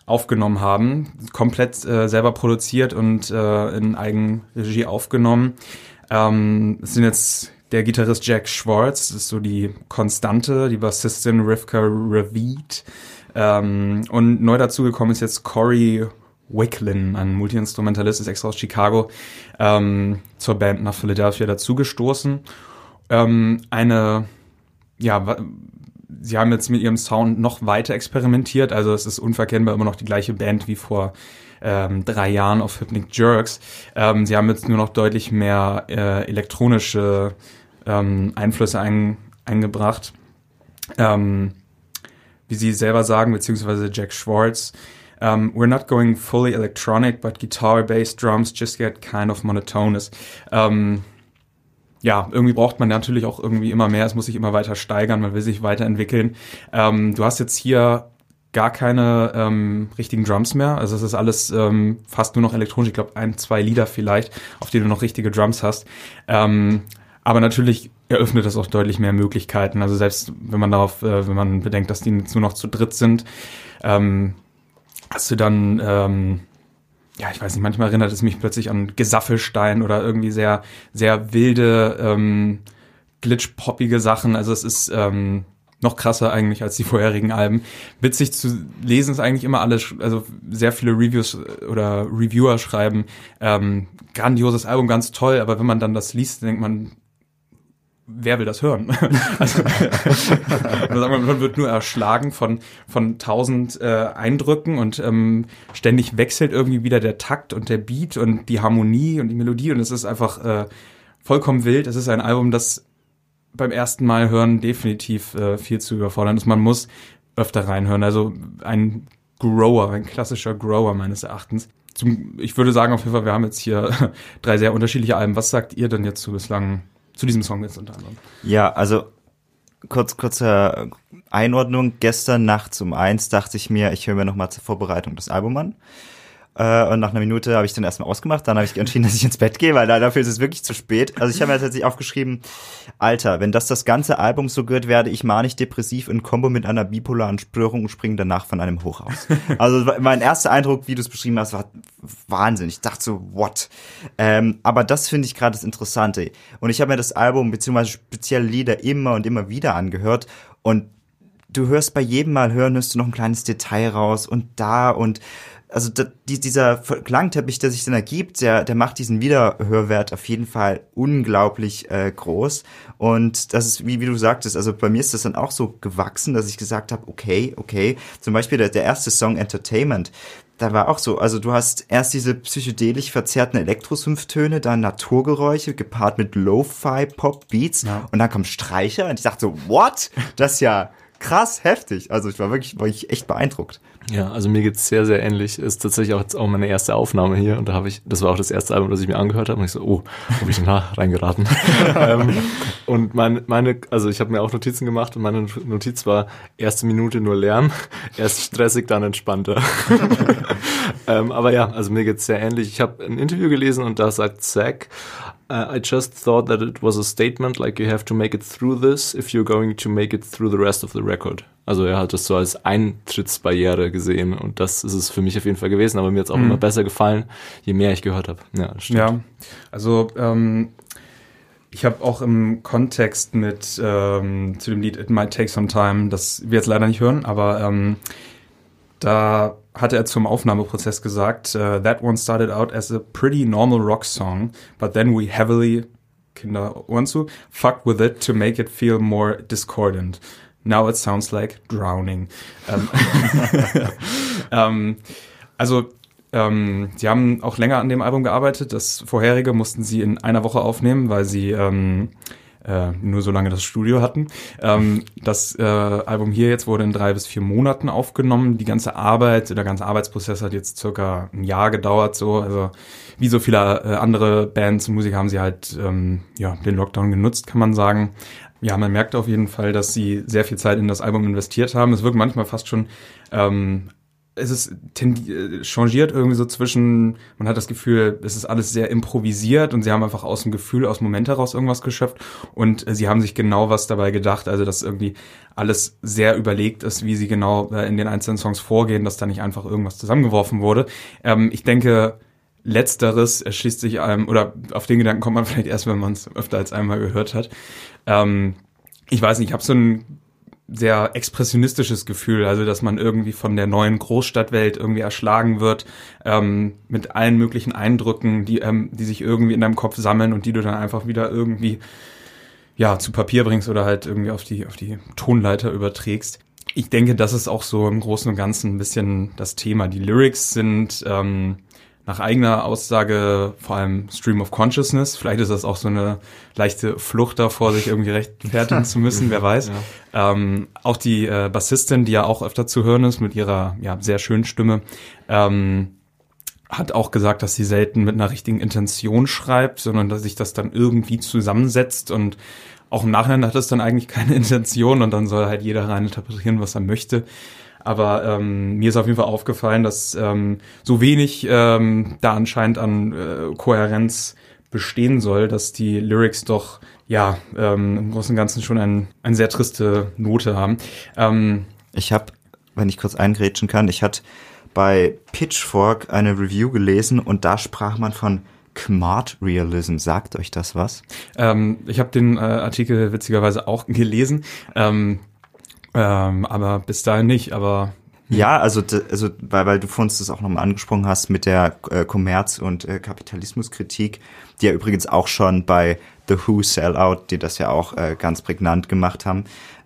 aufgenommen haben. Komplett äh, selber produziert und äh, in Eigenregie aufgenommen. Ähm, es sind jetzt der Gitarrist Jack Schwartz, das ist so die Konstante, die Bassistin Rivka Ravid. Ähm, und neu dazugekommen ist jetzt Corey Wicklin, ein Multiinstrumentalist, ist extra aus Chicago, ähm, zur Band nach Philadelphia dazugestoßen ähm, eine, ja, sie haben jetzt mit ihrem Sound noch weiter experimentiert. Also es ist unverkennbar immer noch die gleiche Band wie vor ähm, drei Jahren auf Hypnic Jerks. Ähm, sie haben jetzt nur noch deutlich mehr äh, elektronische ähm, Einflüsse ein, eingebracht. Ähm, wie sie selber sagen, beziehungsweise Jack Schwartz, um, we're not going fully electronic, but guitar, bass, drums just get kind of monotonous. Ähm, ja, irgendwie braucht man natürlich auch irgendwie immer mehr. Es muss sich immer weiter steigern, man will sich weiterentwickeln. Ähm, du hast jetzt hier gar keine ähm, richtigen Drums mehr. Also es ist alles ähm, fast nur noch elektronisch. Ich glaube, ein, zwei Lieder vielleicht, auf denen du noch richtige Drums hast. Ähm, aber natürlich eröffnet das auch deutlich mehr Möglichkeiten. Also selbst wenn man darauf, äh, wenn man bedenkt, dass die nur noch zu dritt sind, ähm, hast du dann ähm, ja, ich weiß nicht, manchmal erinnert es mich plötzlich an Gesaffelstein oder irgendwie sehr, sehr wilde, ähm, glitch-poppige Sachen. Also es ist ähm, noch krasser eigentlich als die vorherigen Alben. Witzig zu lesen ist eigentlich immer alles, also sehr viele Reviews oder Reviewer schreiben, ähm, grandioses Album, ganz toll, aber wenn man dann das liest, denkt man, wer will das hören? also, man wird nur erschlagen von, von tausend äh, Eindrücken und ähm, ständig wechselt irgendwie wieder der Takt und der Beat und die Harmonie und die Melodie und es ist einfach äh, vollkommen wild. Es ist ein Album, das beim ersten Mal hören definitiv äh, viel zu überfordern ist. Man muss öfter reinhören. Also ein Grower, ein klassischer Grower meines Erachtens. Zum, ich würde sagen, auf jeden Fall, wir haben jetzt hier drei sehr unterschiedliche Alben. Was sagt ihr denn jetzt zu bislang, zu diesem Song jetzt unter anderem? Ja, also kurz, kurze Einordnung. Gestern nachts um eins dachte ich mir, ich höre mir nochmal zur Vorbereitung das Album an. Äh, und nach einer Minute habe ich dann erstmal ausgemacht. Dann habe ich entschieden, dass ich ins Bett gehe, weil da, dafür ist es wirklich zu spät. Also ich habe mir tatsächlich aufgeschrieben, Alter, wenn das das ganze Album so gehört, werde ich manisch depressiv in Kombo mit einer bipolaren Störung und springe danach von einem Hoch aus. Also mein erster Eindruck, wie du es beschrieben hast, war Wahnsinn. Ich dachte so, what? Ähm, aber das finde ich gerade das Interessante. Und ich habe mir das Album beziehungsweise spezielle Lieder immer und immer wieder angehört und du hörst bei jedem Mal hören, hörst du noch ein kleines Detail raus und da und also da, die, dieser Klangteppich, der sich dann ergibt, der, der macht diesen Wiederhörwert auf jeden Fall unglaublich äh, groß. Und das ist, wie, wie du sagtest, also bei mir ist das dann auch so gewachsen, dass ich gesagt habe, okay, okay. Zum Beispiel der, der erste Song Entertainment, da war auch so, also du hast erst diese psychedelisch verzerrten Elektrosynth-Töne, dann Naturgeräusche gepaart mit Lo-Fi-Pop-Beats Ja. und dann kommen Streicher und ich dachte so, what? Das ist ja krass heftig. Also ich war wirklich, war ich echt beeindruckt. Ja, also mir geht's sehr, sehr ähnlich. Ist tatsächlich auch jetzt auch meine erste Aufnahme hier und da habe ich, das war auch das erste Album, das ich mir angehört habe und ich so, oh, habe ich da reingeraten. ähm, und meine, meine, also ich habe mir auch Notizen gemacht und meine Notiz war erste Minute nur Lärm, erst stressig, dann entspannter. ähm, aber ja, also mir geht's sehr ähnlich. Ich habe ein Interview gelesen und da sagt Zack, uh, I just thought that it was a statement, like you have to make it through this if you're going to make it through the rest of the record. Also er hat das so als Eintrittsbarriere gesehen und das ist es für mich auf jeden Fall gewesen, aber mir hat es auch immer besser gefallen, je mehr ich gehört habe. Ja, stimmt. Ja, also ähm, ich habe auch im Kontext mit ähm, zu dem Lied It Might Take Some Time, das wir jetzt leider nicht hören, aber ähm, da hatte er zum Aufnahmeprozess gesagt, uh, that one started out as a pretty normal rock song, but then we heavily, Kinder Ohren zu, fucked with it to make it feel more discordant. Now it sounds like drowning. Ähm, ähm, also ähm, sie haben auch länger an dem Album gearbeitet. Das vorherige mussten sie in einer Woche aufnehmen, weil sie ähm, äh, nur so lange das Studio hatten. Ähm, das äh, Album hier jetzt wurde in drei bis vier Monaten aufgenommen. Die ganze Arbeit, der ganze Arbeitsprozess hat jetzt circa ein Jahr gedauert. So, also wie so viele äh, andere Bands und Musiker haben sie halt ähm, ja den Lockdown genutzt, kann man sagen. Ja, man merkt auf jeden Fall, dass sie sehr viel Zeit in das Album investiert haben. Es wirkt manchmal fast schon ähm, es ist äh, changiert irgendwie so zwischen, man hat das Gefühl, es ist alles sehr improvisiert und sie haben einfach aus dem Gefühl, aus dem Moment heraus irgendwas geschöpft und äh, sie haben sich genau was dabei gedacht, also dass irgendwie alles sehr überlegt ist, wie sie genau äh, in den einzelnen Songs vorgehen, dass da nicht einfach irgendwas zusammengeworfen wurde. Ähm, ich denke, Letzteres erschließt sich einem, oder auf den Gedanken kommt man vielleicht erst, wenn man es öfter als einmal gehört hat. Ähm, ich weiß nicht, ich habe so ein sehr expressionistisches Gefühl, also dass man irgendwie von der neuen Großstadtwelt irgendwie erschlagen wird ähm, mit allen möglichen Eindrücken, die ähm, die sich irgendwie in deinem Kopf sammeln und die du dann einfach wieder irgendwie ja zu Papier bringst oder halt irgendwie auf die auf die Tonleiter überträgst. Ich denke, das ist auch so im Großen und Ganzen ein bisschen das Thema. Die Lyrics sind ähm, nach eigener Aussage vor allem Stream of Consciousness. Vielleicht ist das auch so eine leichte Flucht davor, sich irgendwie rechtfertigen zu müssen, wer weiß. Ähm, auch die äh, Bassistin, die ja auch öfter zu hören ist, mit ihrer ja, sehr schönen Stimme, ähm, hat auch gesagt, dass sie selten mit einer richtigen Intention schreibt, sondern dass sich das dann irgendwie zusammensetzt und auch im Nachhinein hat es dann eigentlich keine Intention und dann soll halt jeder rein interpretieren, was er möchte. Aber ähm, mir ist auf jeden Fall aufgefallen, dass ähm, so wenig ähm, da anscheinend an äh, Kohärenz bestehen soll, dass die Lyrics doch ja ähm, im Großen und Ganzen schon ein, eine sehr triste Note haben. Ähm, Ich habe, wenn ich kurz eingrätschen kann, ich hatte bei Pitchfork eine Review gelesen und da sprach man von Smart Realism. Sagt euch das was? Ähm, ich habe den äh, Artikel witzigerweise auch gelesen, ähm, ähm, aber bis dahin nicht. Aber Ja, also, also weil, weil du vorhin das auch nochmal angesprochen hast mit der äh, Kommerz- und äh, Kapitalismuskritik, die ja übrigens auch schon bei The Who Sellout, die das ja auch äh, ganz prägnant gemacht haben.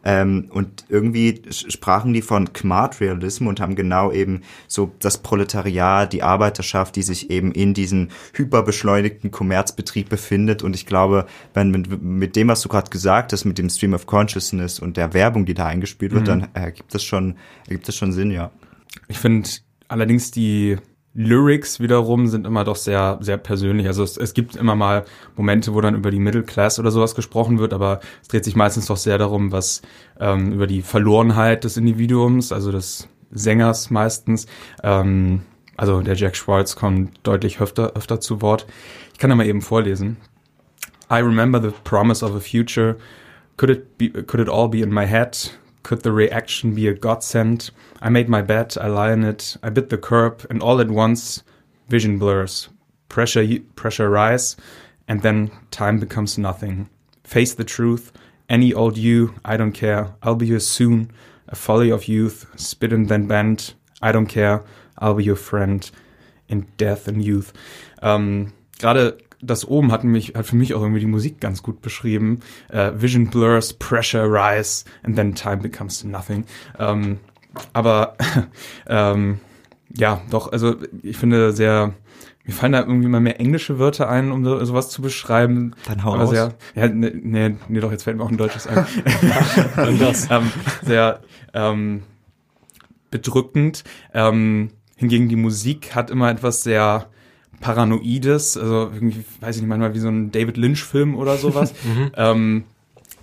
Ähm, und irgendwie sprachen die von Smart Realism und haben genau eben so das Proletariat, die Arbeiterschaft, die sich eben in diesem hyperbeschleunigten Kommerzbetrieb befindet. Und ich glaube, wenn mit, mit dem, was du gerade gesagt hast, mit dem Stream of Consciousness und der Werbung, die da eingespielt wird, dann ergibt das schon, ergibt das schon Sinn, ja. Ich finde allerdings die Lyrics wiederum sind immer doch sehr, sehr persönlich. Also es, es gibt immer mal Momente, wo dann über die Middle Class oder sowas gesprochen wird, aber es dreht sich meistens doch sehr darum, was ähm, über die Verlorenheit des Individuums, also des Sängers meistens. Ähm, also der Jack Schwartz kommt deutlich öfter, öfter zu Wort. Ich kann da mal eben vorlesen. I remember the promise of a future. Could it be, could it all be in my head? Could the reaction be a godsend? I made my bed, I lie in it, I bit the curb, and all at once, vision blurs. Pressure, pressure rise, and then time becomes nothing. Face the truth. Any old you, I don't care. I'll be here soon. A folly of youth, spit and then bend. I don't care. I'll be your friend in death and youth. Um, ähm, Gerade das oben hat mich hat für mich auch irgendwie die Musik ganz gut beschrieben. Äh, Vision blurs, pressure rise, and then time becomes nothing. Ähm, aber ähm, ja, doch, also ich finde sehr, mir fallen da irgendwie mal mehr englische Wörter ein, um so, sowas zu beschreiben. Dann hau Aber sehr, ja, nee, nee, nee, doch, jetzt fällt mir auch ein deutsches ein. Und das. ähm, sehr ähm, bedrückend. Ähm, hingegen die Musik hat immer etwas sehr Paranoides, also irgendwie, weiß ich nicht, manchmal wie so ein David Lynch-Film oder sowas. ähm,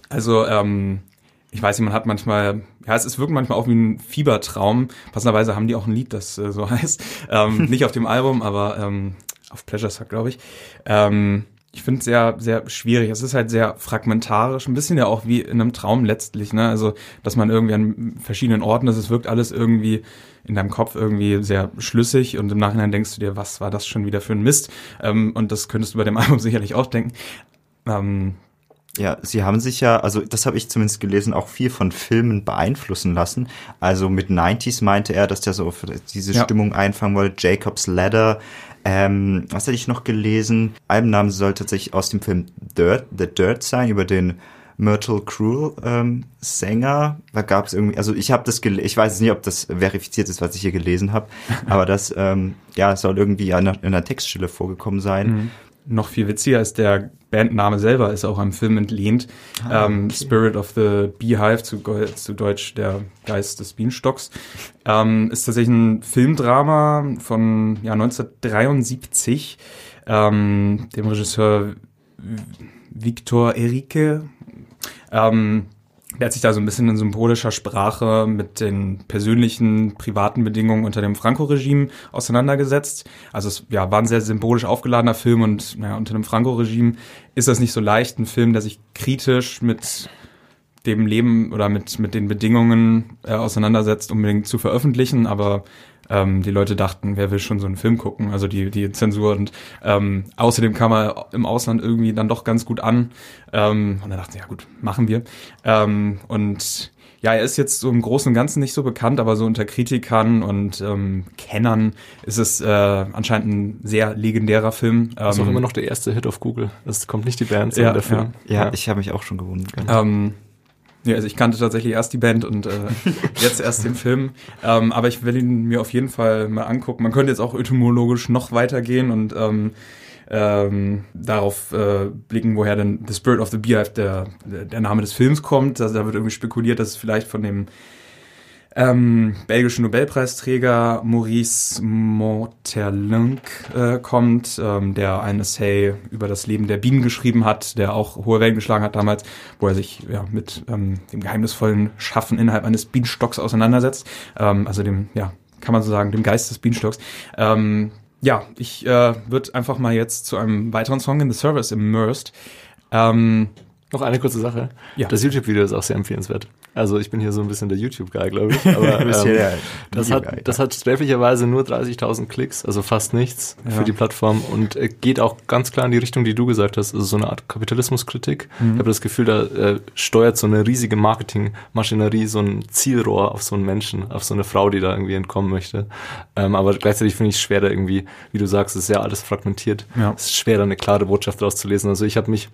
also, ähm, ich weiß nicht, man hat manchmal, ja, es ist wirkt manchmal auch wie ein Fiebertraum. Passenderweise haben die auch ein Lied, das äh, so heißt. Ähm, nicht auf dem Album, aber ähm, auf Pleasure Suck, glaube ich. Ähm, ich finde es sehr, sehr schwierig. Es ist halt sehr fragmentarisch, ein bisschen ja auch wie in einem Traum letztlich, ne? Also, dass man irgendwie an verschiedenen Orten ist, es wirkt alles irgendwie in deinem Kopf irgendwie sehr schlüssig und im Nachhinein denkst du dir, was war das schon wieder für ein Mist? Ähm, und das könntest du bei dem Album sicherlich auch denken. Ähm, Ja, sie haben sich ja, also das habe ich zumindest gelesen, auch viel von Filmen beeinflussen lassen. Also mit 90s meinte er, dass der so diese Ja. Stimmung einfangen wollte. Jacob's Ladder. Ähm, was hätte ich noch gelesen? Albenname soll tatsächlich aus dem Film Dirt, The Dirt sein, über den Myrtle Cruel ähm, Sänger. Da gab es irgendwie, also ich habe das gelesen, ich weiß jetzt nicht, ob das verifiziert ist, was ich hier gelesen habe, aber das ähm, ja soll irgendwie in einer, in einer Textstelle vorgekommen sein. noch viel witziger ist der Bandname selber ist auch am Film entlehnt. ähm, Spirit of the Beehive, zu, zu Deutsch der Geist des Bienenstocks, ähm, ist tatsächlich ein Filmdrama von ja, 1973, ähm, dem Regisseur Victor Erike. Ähm, der hat sich da so ein bisschen in symbolischer Sprache mit den persönlichen, privaten Bedingungen unter dem Franco-Regime auseinandergesetzt. Also es ja, war ein sehr symbolisch aufgeladener Film und naja, unter dem Franco-Regime ist das nicht so leicht, ein Film, der sich kritisch mit dem Leben oder mit, mit den Bedingungen äh, auseinandersetzt, unbedingt zu veröffentlichen, aber ähm, die Leute dachten, wer will schon so einen Film gucken, also die, die Zensur und ähm, außerdem kam er im Ausland irgendwie dann doch ganz gut an ähm, und dann dachten sie, ja gut, machen wir ähm, und ja, er ist jetzt so im Großen und Ganzen nicht so bekannt, aber so unter Kritikern und ähm, Kennern ist es äh, anscheinend ein sehr legendärer Film. Das ist auch Ähm, immer noch der erste Hit auf Google. Das kommt nicht die Band, sondern Ja, der Film. Ja, ich habe mich auch schon gewundert. Ähm, ja, also ich kannte tatsächlich erst die Band und äh, jetzt erst den Film. Ähm, aber ich will ihn mir auf jeden Fall mal angucken. Man könnte jetzt auch etymologisch noch weitergehen und ähm, ähm, darauf äh, blicken, woher denn The Spirit of the Beehive der, der, Name des Films kommt. Also da wird irgendwie spekuliert, dass es vielleicht von dem ähm, belgischen Nobelpreisträger Maurice Morterlinck äh, kommt, ähm, der ein Essay über das Leben der Bienen geschrieben hat, der auch hohe Wellen geschlagen hat damals, wo er sich ja, mit ähm, dem geheimnisvollen Schaffen innerhalb eines Bienenstocks auseinandersetzt. Ähm, also dem, ja, kann man so sagen, dem Geist des Bienenstocks. Ähm, ja, ich äh, würde einfach mal jetzt zu einem weiteren Song in The Service Immersed. Ähm, Noch eine kurze Sache. Ja. Das YouTube-Video ist auch sehr empfehlenswert. Also ich bin hier so ein bisschen der YouTube-Guy, glaube ich. Aber ähm, das, hat, das hat sträflicherweise nur 30.000 Klicks, also fast nichts Ja. für die Plattform und äh, geht auch ganz klar in die Richtung, die du gesagt hast, also so eine Art Kapitalismuskritik. Mhm. Ich habe das Gefühl, da äh, steuert so eine riesige Marketingmaschinerie so ein Zielrohr auf so einen Menschen, auf so eine Frau, die da irgendwie entkommen möchte. Ähm, aber gleichzeitig finde ich es schwer, da irgendwie, wie du sagst, es ist ja alles fragmentiert. Ja. Es ist schwer, da eine klare Botschaft rauszulesen. Also ich habe mich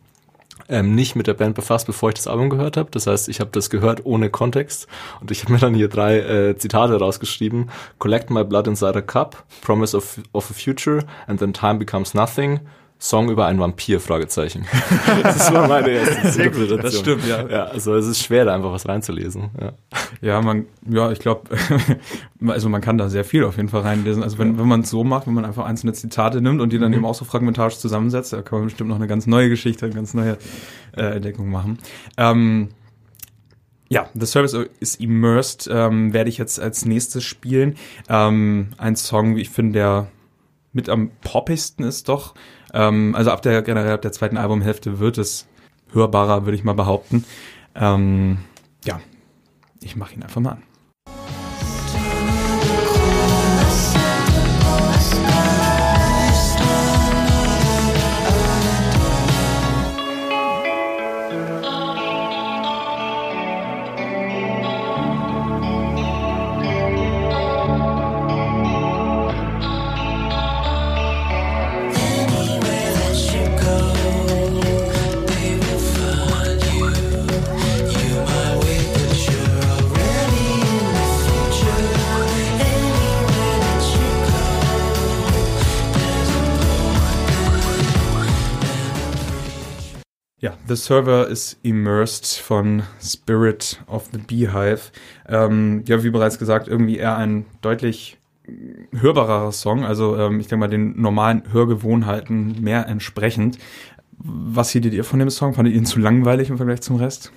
ähm, nicht mit der Band befasst, bevor ich das Album gehört habe. Das heißt, ich habe das gehört ohne Kontext und ich habe mir dann hier drei äh, Zitate rausgeschrieben. Collect my blood inside a cup, promise of, of a future and then time becomes nothing. Song über einen Vampir, Fragezeichen. das war meine erste Interpretation. Das stimmt, ja. Ja, also es ist schwer, da einfach was reinzulesen. Ja. Ja, man, ja, ich glaube, also man kann da sehr viel auf jeden Fall reinlesen. Also wenn, wenn man es so macht, wenn man einfach einzelne Zitate nimmt und die dann eben auch so fragmentarisch zusammensetzt, da kann man bestimmt noch eine ganz neue Geschichte, eine ganz neue äh, Entdeckung machen. Ähm, ja, The Service is Immersed ähm, werde ich jetzt als nächstes spielen. Ähm, ein Song, wie ich finde, der mit am poppigsten ist doch. Ähm, also ab der generell ab der zweiten Albumhälfte wird es hörbarer, würde ich mal behaupten. Ähm, ja, ich mache ihn einfach mal an. Server is Immersed von Spirit of the Beehive. Ähm, ja, wie bereits gesagt, irgendwie eher ein deutlich hörbarer Song, also ähm, ich denke mal den normalen Hörgewohnheiten mehr entsprechend. Was hieltet ihr von dem Song? Fandet ihr ihn zu langweilig im Vergleich zum Rest?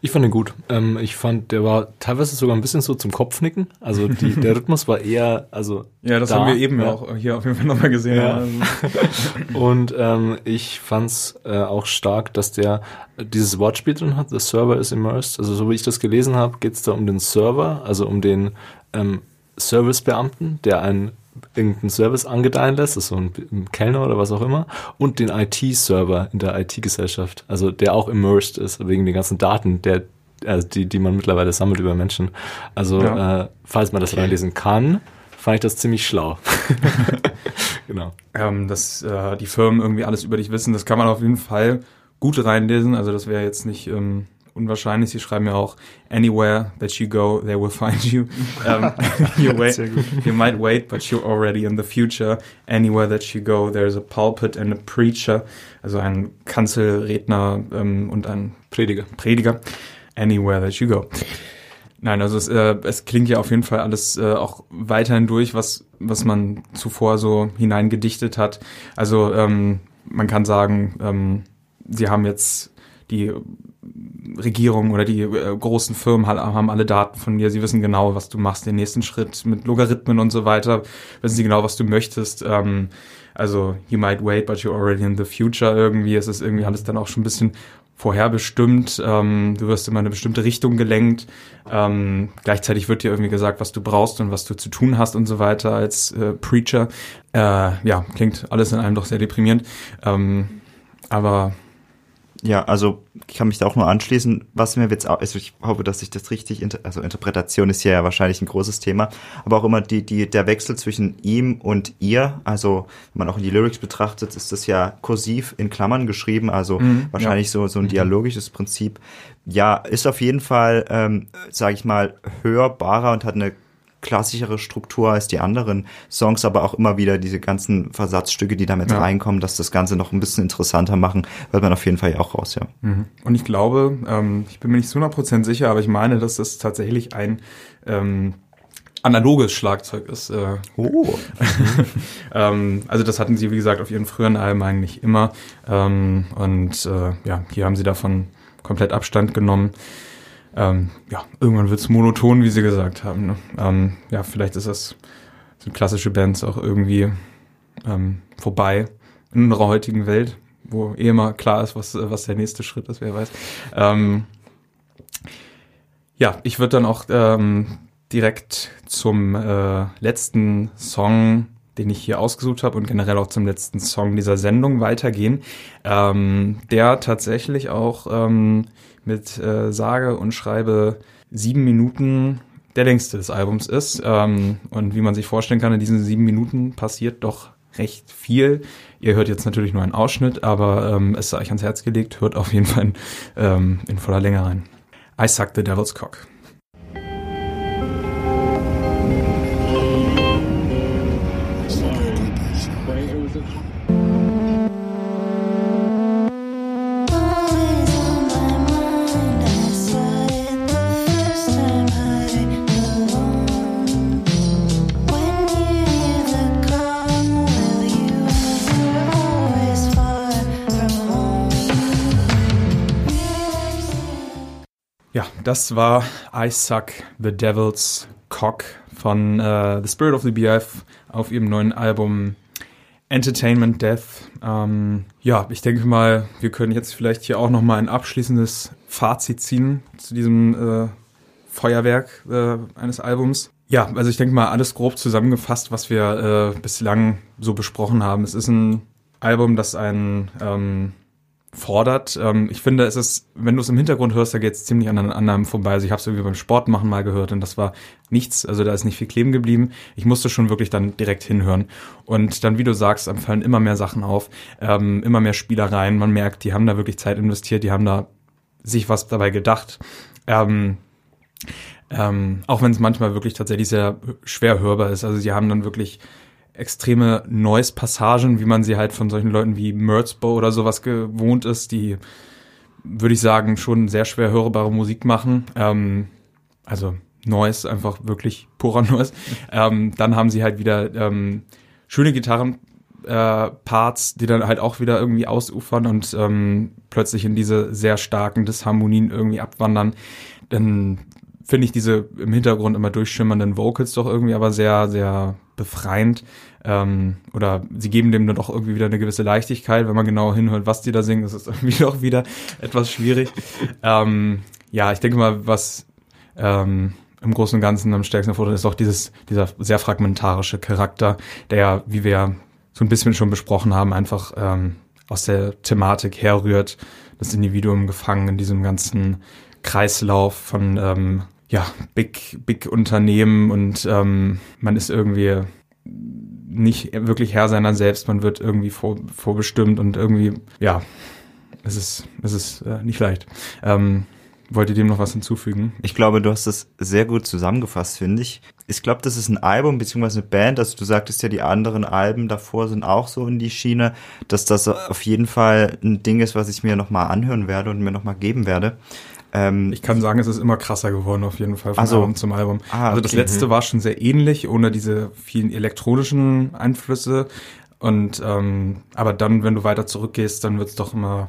Ich fand ihn gut. Ähm, ich fand, der war teilweise sogar ein bisschen so zum Kopfnicken. Also die, der Rhythmus war eher, also Ja, das da, haben wir eben ja. auch hier auf jeden Fall nochmal gesehen. Ja. Also, Und ähm, ich fand's äh, auch stark, dass der dieses Wortspiel drin hat, the server is immersed. Also so wie ich das gelesen habe, geht's da um den Server, also um den ähm, Servicebeamten, der einen irgendeinen Service angedeihen lässt, das ist so ein, ein Kellner oder was auch immer, und den IT-Server in der IT-Gesellschaft, also der auch immersed ist, wegen den ganzen Daten, der, also die, die man mittlerweile sammelt über Menschen. Also Ja. äh, falls man das reinlesen kann, fand ich das ziemlich schlau. genau. ähm, dass äh, die Firmen irgendwie alles über dich wissen, das kann man auf jeden Fall gut reinlesen. Also das wäre jetzt nicht ähm, unwahrscheinlich. Sie schreiben ja auch Anywhere that you go, they will find you. ähm, you, wait, you might wait, but you're already in the future. Anywhere that you go, there's a pulpit and a preacher. Also ein Kanzelredner ähm, und ein Prediger. Prediger. Anywhere that you go. Nein, also es, äh, es klingt ja auf jeden Fall alles äh, auch weiterhin durch, was, was man zuvor so hineingedichtet hat. Also ähm, man kann sagen, ähm, sie haben jetzt die Regierung oder die äh, großen Firmen haben alle Daten von dir. Sie wissen genau, was du machst, den nächsten Schritt mit Logarithmen und so weiter. Wissen sie genau, was du möchtest. Ähm, also you might wait, but you're already in the future irgendwie. Es ist irgendwie alles dann auch schon ein bisschen vorherbestimmt. Ähm, du wirst immer in eine bestimmte Richtung gelenkt. Ähm, gleichzeitig wird dir irgendwie gesagt, was du brauchst und was du zu tun hast und so weiter als äh, Preacher. Äh, ja, klingt alles in allem doch sehr deprimierend. Ähm, aber Ja, also ich kann mich da auch nur anschließen. Was mir jetzt auch, also ich hoffe, dass ich das richtig, inter, also Interpretation ist hier ja wahrscheinlich ein großes Thema, aber auch immer die, die, der Wechsel zwischen ihm und ihr, also wenn man auch in die Lyrics betrachtet, ist das ja kursiv in Klammern geschrieben, also wahrscheinlich so, so ein dialogisches Prinzip. Ja, ist auf jeden Fall, ähm, sage ich mal, hörbarer und hat eine klassischere Struktur als die anderen Songs, aber auch immer wieder diese ganzen Versatzstücke, die damit Ja. reinkommen, dass das Ganze noch ein bisschen interessanter machen, wird man auf jeden Fall ja auch raus, ja. Und ich glaube, ähm, ich bin mir nicht zu 100% sicher, aber ich meine, dass das tatsächlich ein ähm, analoges Schlagzeug ist. Äh, Oh. ähm, also das hatten sie, wie gesagt, auf ihren früheren Alben eigentlich immer. Ähm, und äh, ja, hier haben sie davon komplett Abstand genommen. Ähm, ja, irgendwann wird's monoton, wie sie gesagt haben. Ne? Ähm, ja, vielleicht ist das sind klassische Bands auch irgendwie ähm, vorbei in unserer heutigen Welt, wo eh immer klar ist, was, was der nächste Schritt ist, wer weiß. Ähm, ja, ich würde dann auch ähm, direkt zum äh, letzten Song, den ich hier ausgesucht habe und generell auch zum letzten Song dieser Sendung weitergehen, ähm, der tatsächlich auch ähm, mit äh, sage und schreibe sieben Minuten der längste des Albums ist. Ähm, und wie man sich vorstellen kann, in diesen sieben Minuten passiert doch recht viel. Ihr hört jetzt natürlich nur einen Ausschnitt, aber ähm, es sei euch ans Herz gelegt, hört auf jeden Fall in, ähm, in voller Länge rein. I suck the devil's cock. Das war I Suck the Devil's Cock von äh, The Spirit of the Beehive auf ihrem neuen Album Entertainment Death. Ähm, ja, ich denke mal, wir können jetzt vielleicht hier auch noch mal ein abschließendes Fazit ziehen zu diesem äh, Feuerwerk äh, eines Albums. Ja, also ich denke mal, alles grob zusammengefasst, was wir äh, bislang so besprochen haben. Es ist ein Album, das einen ähm, fordert. Ähm, ich finde, es ist, wenn du es im Hintergrund hörst, da geht es ziemlich an, an einem vorbei. Also ich habe es irgendwie beim Sport machen mal gehört und das war nichts, also da ist nicht viel kleben geblieben. Ich musste schon wirklich dann direkt hinhören. Und dann, wie du sagst, fallen immer mehr Sachen auf, ähm, immer mehr Spielereien. Man merkt, die haben da wirklich Zeit investiert, die haben da sich was dabei gedacht. Ähm, ähm, auch wenn es manchmal wirklich tatsächlich sehr schwer hörbar ist. Also sie haben dann wirklich extreme Noise-Passagen, wie man sie halt von solchen Leuten wie Merzbow oder sowas gewohnt ist, die, würde ich sagen, schon sehr schwer hörbare Musik machen. Ähm, also Noise, einfach wirklich purer Noise. Ähm, dann haben sie halt wieder ähm, schöne Gitarren. Äh, Parts, die dann halt auch wieder irgendwie ausufern und ähm, plötzlich in diese sehr starken Disharmonien irgendwie abwandern. Dann finde ich diese im Hintergrund immer durchschimmernden Vocals doch irgendwie aber sehr, sehr befreiend. Ähm, oder sie geben dem dann doch irgendwie wieder eine gewisse Leichtigkeit. Wenn man genau hinhört, was die da singen, ist es irgendwie doch wieder etwas schwierig. ähm, ja, ich denke mal, was ähm, im Großen und Ganzen am stärksten hervortritt, ist auch dieses, dieser sehr fragmentarische Charakter, der ja, wie wir so ein bisschen schon besprochen haben, einfach ähm, aus der Thematik herrührt, das Individuum gefangen in diesem ganzen Kreislauf von ähm, ja, Big, Big Unternehmen und ähm, man ist irgendwie nicht wirklich Herr seiner selbst, man wird irgendwie vor, vorbestimmt und irgendwie, ja, es ist, es ist äh, nicht leicht. Ähm, wollt ihr dem noch was hinzufügen? Ich glaube, du hast das sehr gut zusammengefasst, finde ich. Ich glaube, das ist ein Album beziehungsweise eine Band. Also du sagtest ja, die anderen Alben davor sind auch so in die Schiene, dass das auf jeden Fall ein Ding ist, was ich mir nochmal anhören werde und mir nochmal geben werde. Ähm, Ich kann sagen, es ist immer krasser geworden auf jeden Fall von Ach so. Album zum Album. Ah, also das okay. letzte war schon sehr ähnlich, ohne diese vielen elektronischen Einflüsse. Und ähm, aber dann, wenn du weiter zurückgehst, dann wird's doch immer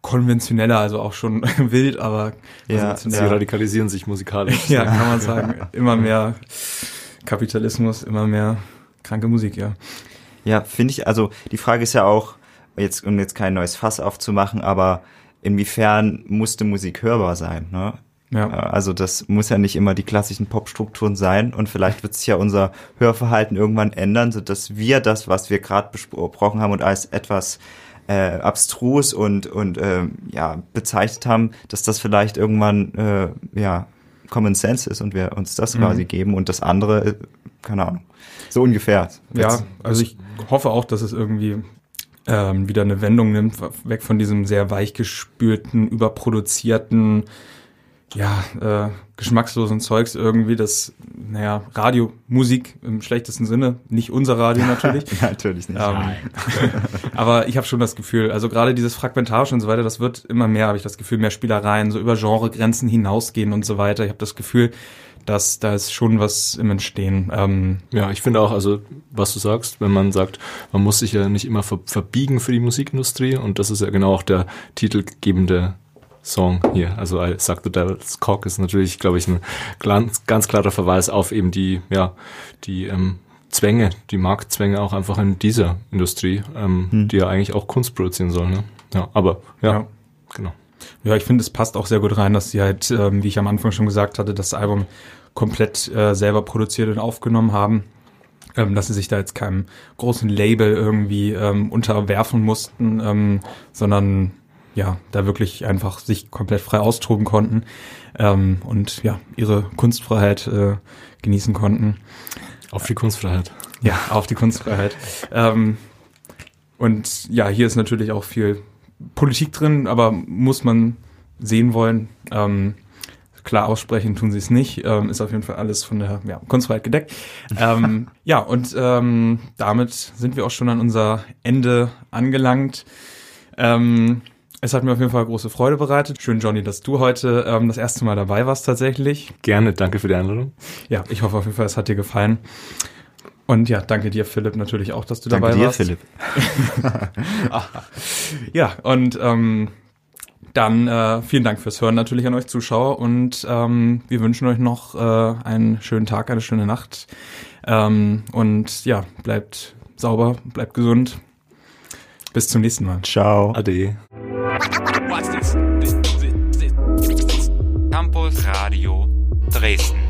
konventioneller, also auch schon wild, aber Ja, Sie radikalisieren sich musikalisch. ja, kann man sagen. Immer mehr Kapitalismus, immer mehr kranke Musik, ja. Ja, finde ich, also die Frage ist ja auch, jetzt, um jetzt kein neues Fass aufzumachen, aber inwiefern musste Musik hörbar sein, ne? Äh, Ja, Also das muss ja nicht immer die klassischen Popstrukturen sein und vielleicht wird sich ja unser Hörverhalten irgendwann ändern, sodass wir das, was wir gerade besprochen haben und als etwas äh, abstrus und und ähm, ja bezeichnet haben, dass das vielleicht irgendwann äh, ja Common Sense ist und wir uns das Mhm. quasi geben und das andere, äh, keine Ahnung, so ungefähr. ja, also ich hoffe auch, dass es irgendwie ähm, wieder eine Wendung nimmt, weg von diesem sehr weichgespülten, überproduzierten, ja, äh, geschmackslosen Zeugs irgendwie, das, naja, Radiomusik im schlechtesten Sinne, nicht unser Radio natürlich. natürlich nicht. Ähm, aber ich habe schon das Gefühl, also gerade dieses Fragmentarische und so weiter, das wird immer mehr, habe ich das Gefühl, mehr Spielereien, so über Genregrenzen hinausgehen und so weiter. Ich habe das Gefühl, dass da ist schon was im Entstehen. Ähm, Ja, ich finde auch, also was du sagst, wenn man sagt, man muss sich ja nicht immer ver verbiegen für die Musikindustrie und das ist ja genau auch der titelgebende Song hier. Also I Suck the Devil's Cock ist natürlich, glaube ich, ein ganz, ganz klarer Verweis auf eben die, ja, die ähm, Zwänge, die Marktzwänge auch einfach in dieser Industrie, ähm, Hm. die ja eigentlich auch Kunst produzieren soll. Ne? Ja, aber ja, Ja. genau. Ja, ich finde, es passt auch sehr gut rein, dass sie halt, ähm, wie ich am Anfang schon gesagt hatte, das Album komplett äh, selber produziert und aufgenommen haben. Ähm, dass sie sich da jetzt keinem großen Label irgendwie ähm, unterwerfen mussten, ähm, sondern ja, da wirklich einfach sich komplett frei austoben konnten ähm, und ja, ihre Kunstfreiheit äh, genießen konnten. Auf die Kunstfreiheit. Ja, auf die Kunstfreiheit. Ähm, und ja, hier ist natürlich auch viel Politik drin, aber muss man sehen wollen. Ähm, klar aussprechen tun sie es nicht. Ähm, ist auf jeden Fall alles von der ja, Kunstfreiheit gedeckt. ähm, ja, und ähm, damit sind wir auch schon an unser Ende angelangt. Ähm, es hat mir auf jeden Fall große Freude bereitet. Schön, Johnny, dass du heute ähm, das erste Mal dabei warst tatsächlich. Gerne, danke für die Einladung. Ja, ich hoffe auf jeden Fall, es hat dir gefallen. Und ja, danke dir, Philipp, natürlich auch, dass du Danke dabei dir, warst. Philipp. Ja, und ähm, dann äh, vielen Dank fürs Hören natürlich an euch Zuschauer und ähm, wir wünschen euch noch äh, einen schönen Tag, eine schöne Nacht. Ähm, und ja, bleibt sauber, bleibt gesund. Bis zum nächsten Mal. Ciao. Ade. Campus Radio Dresden.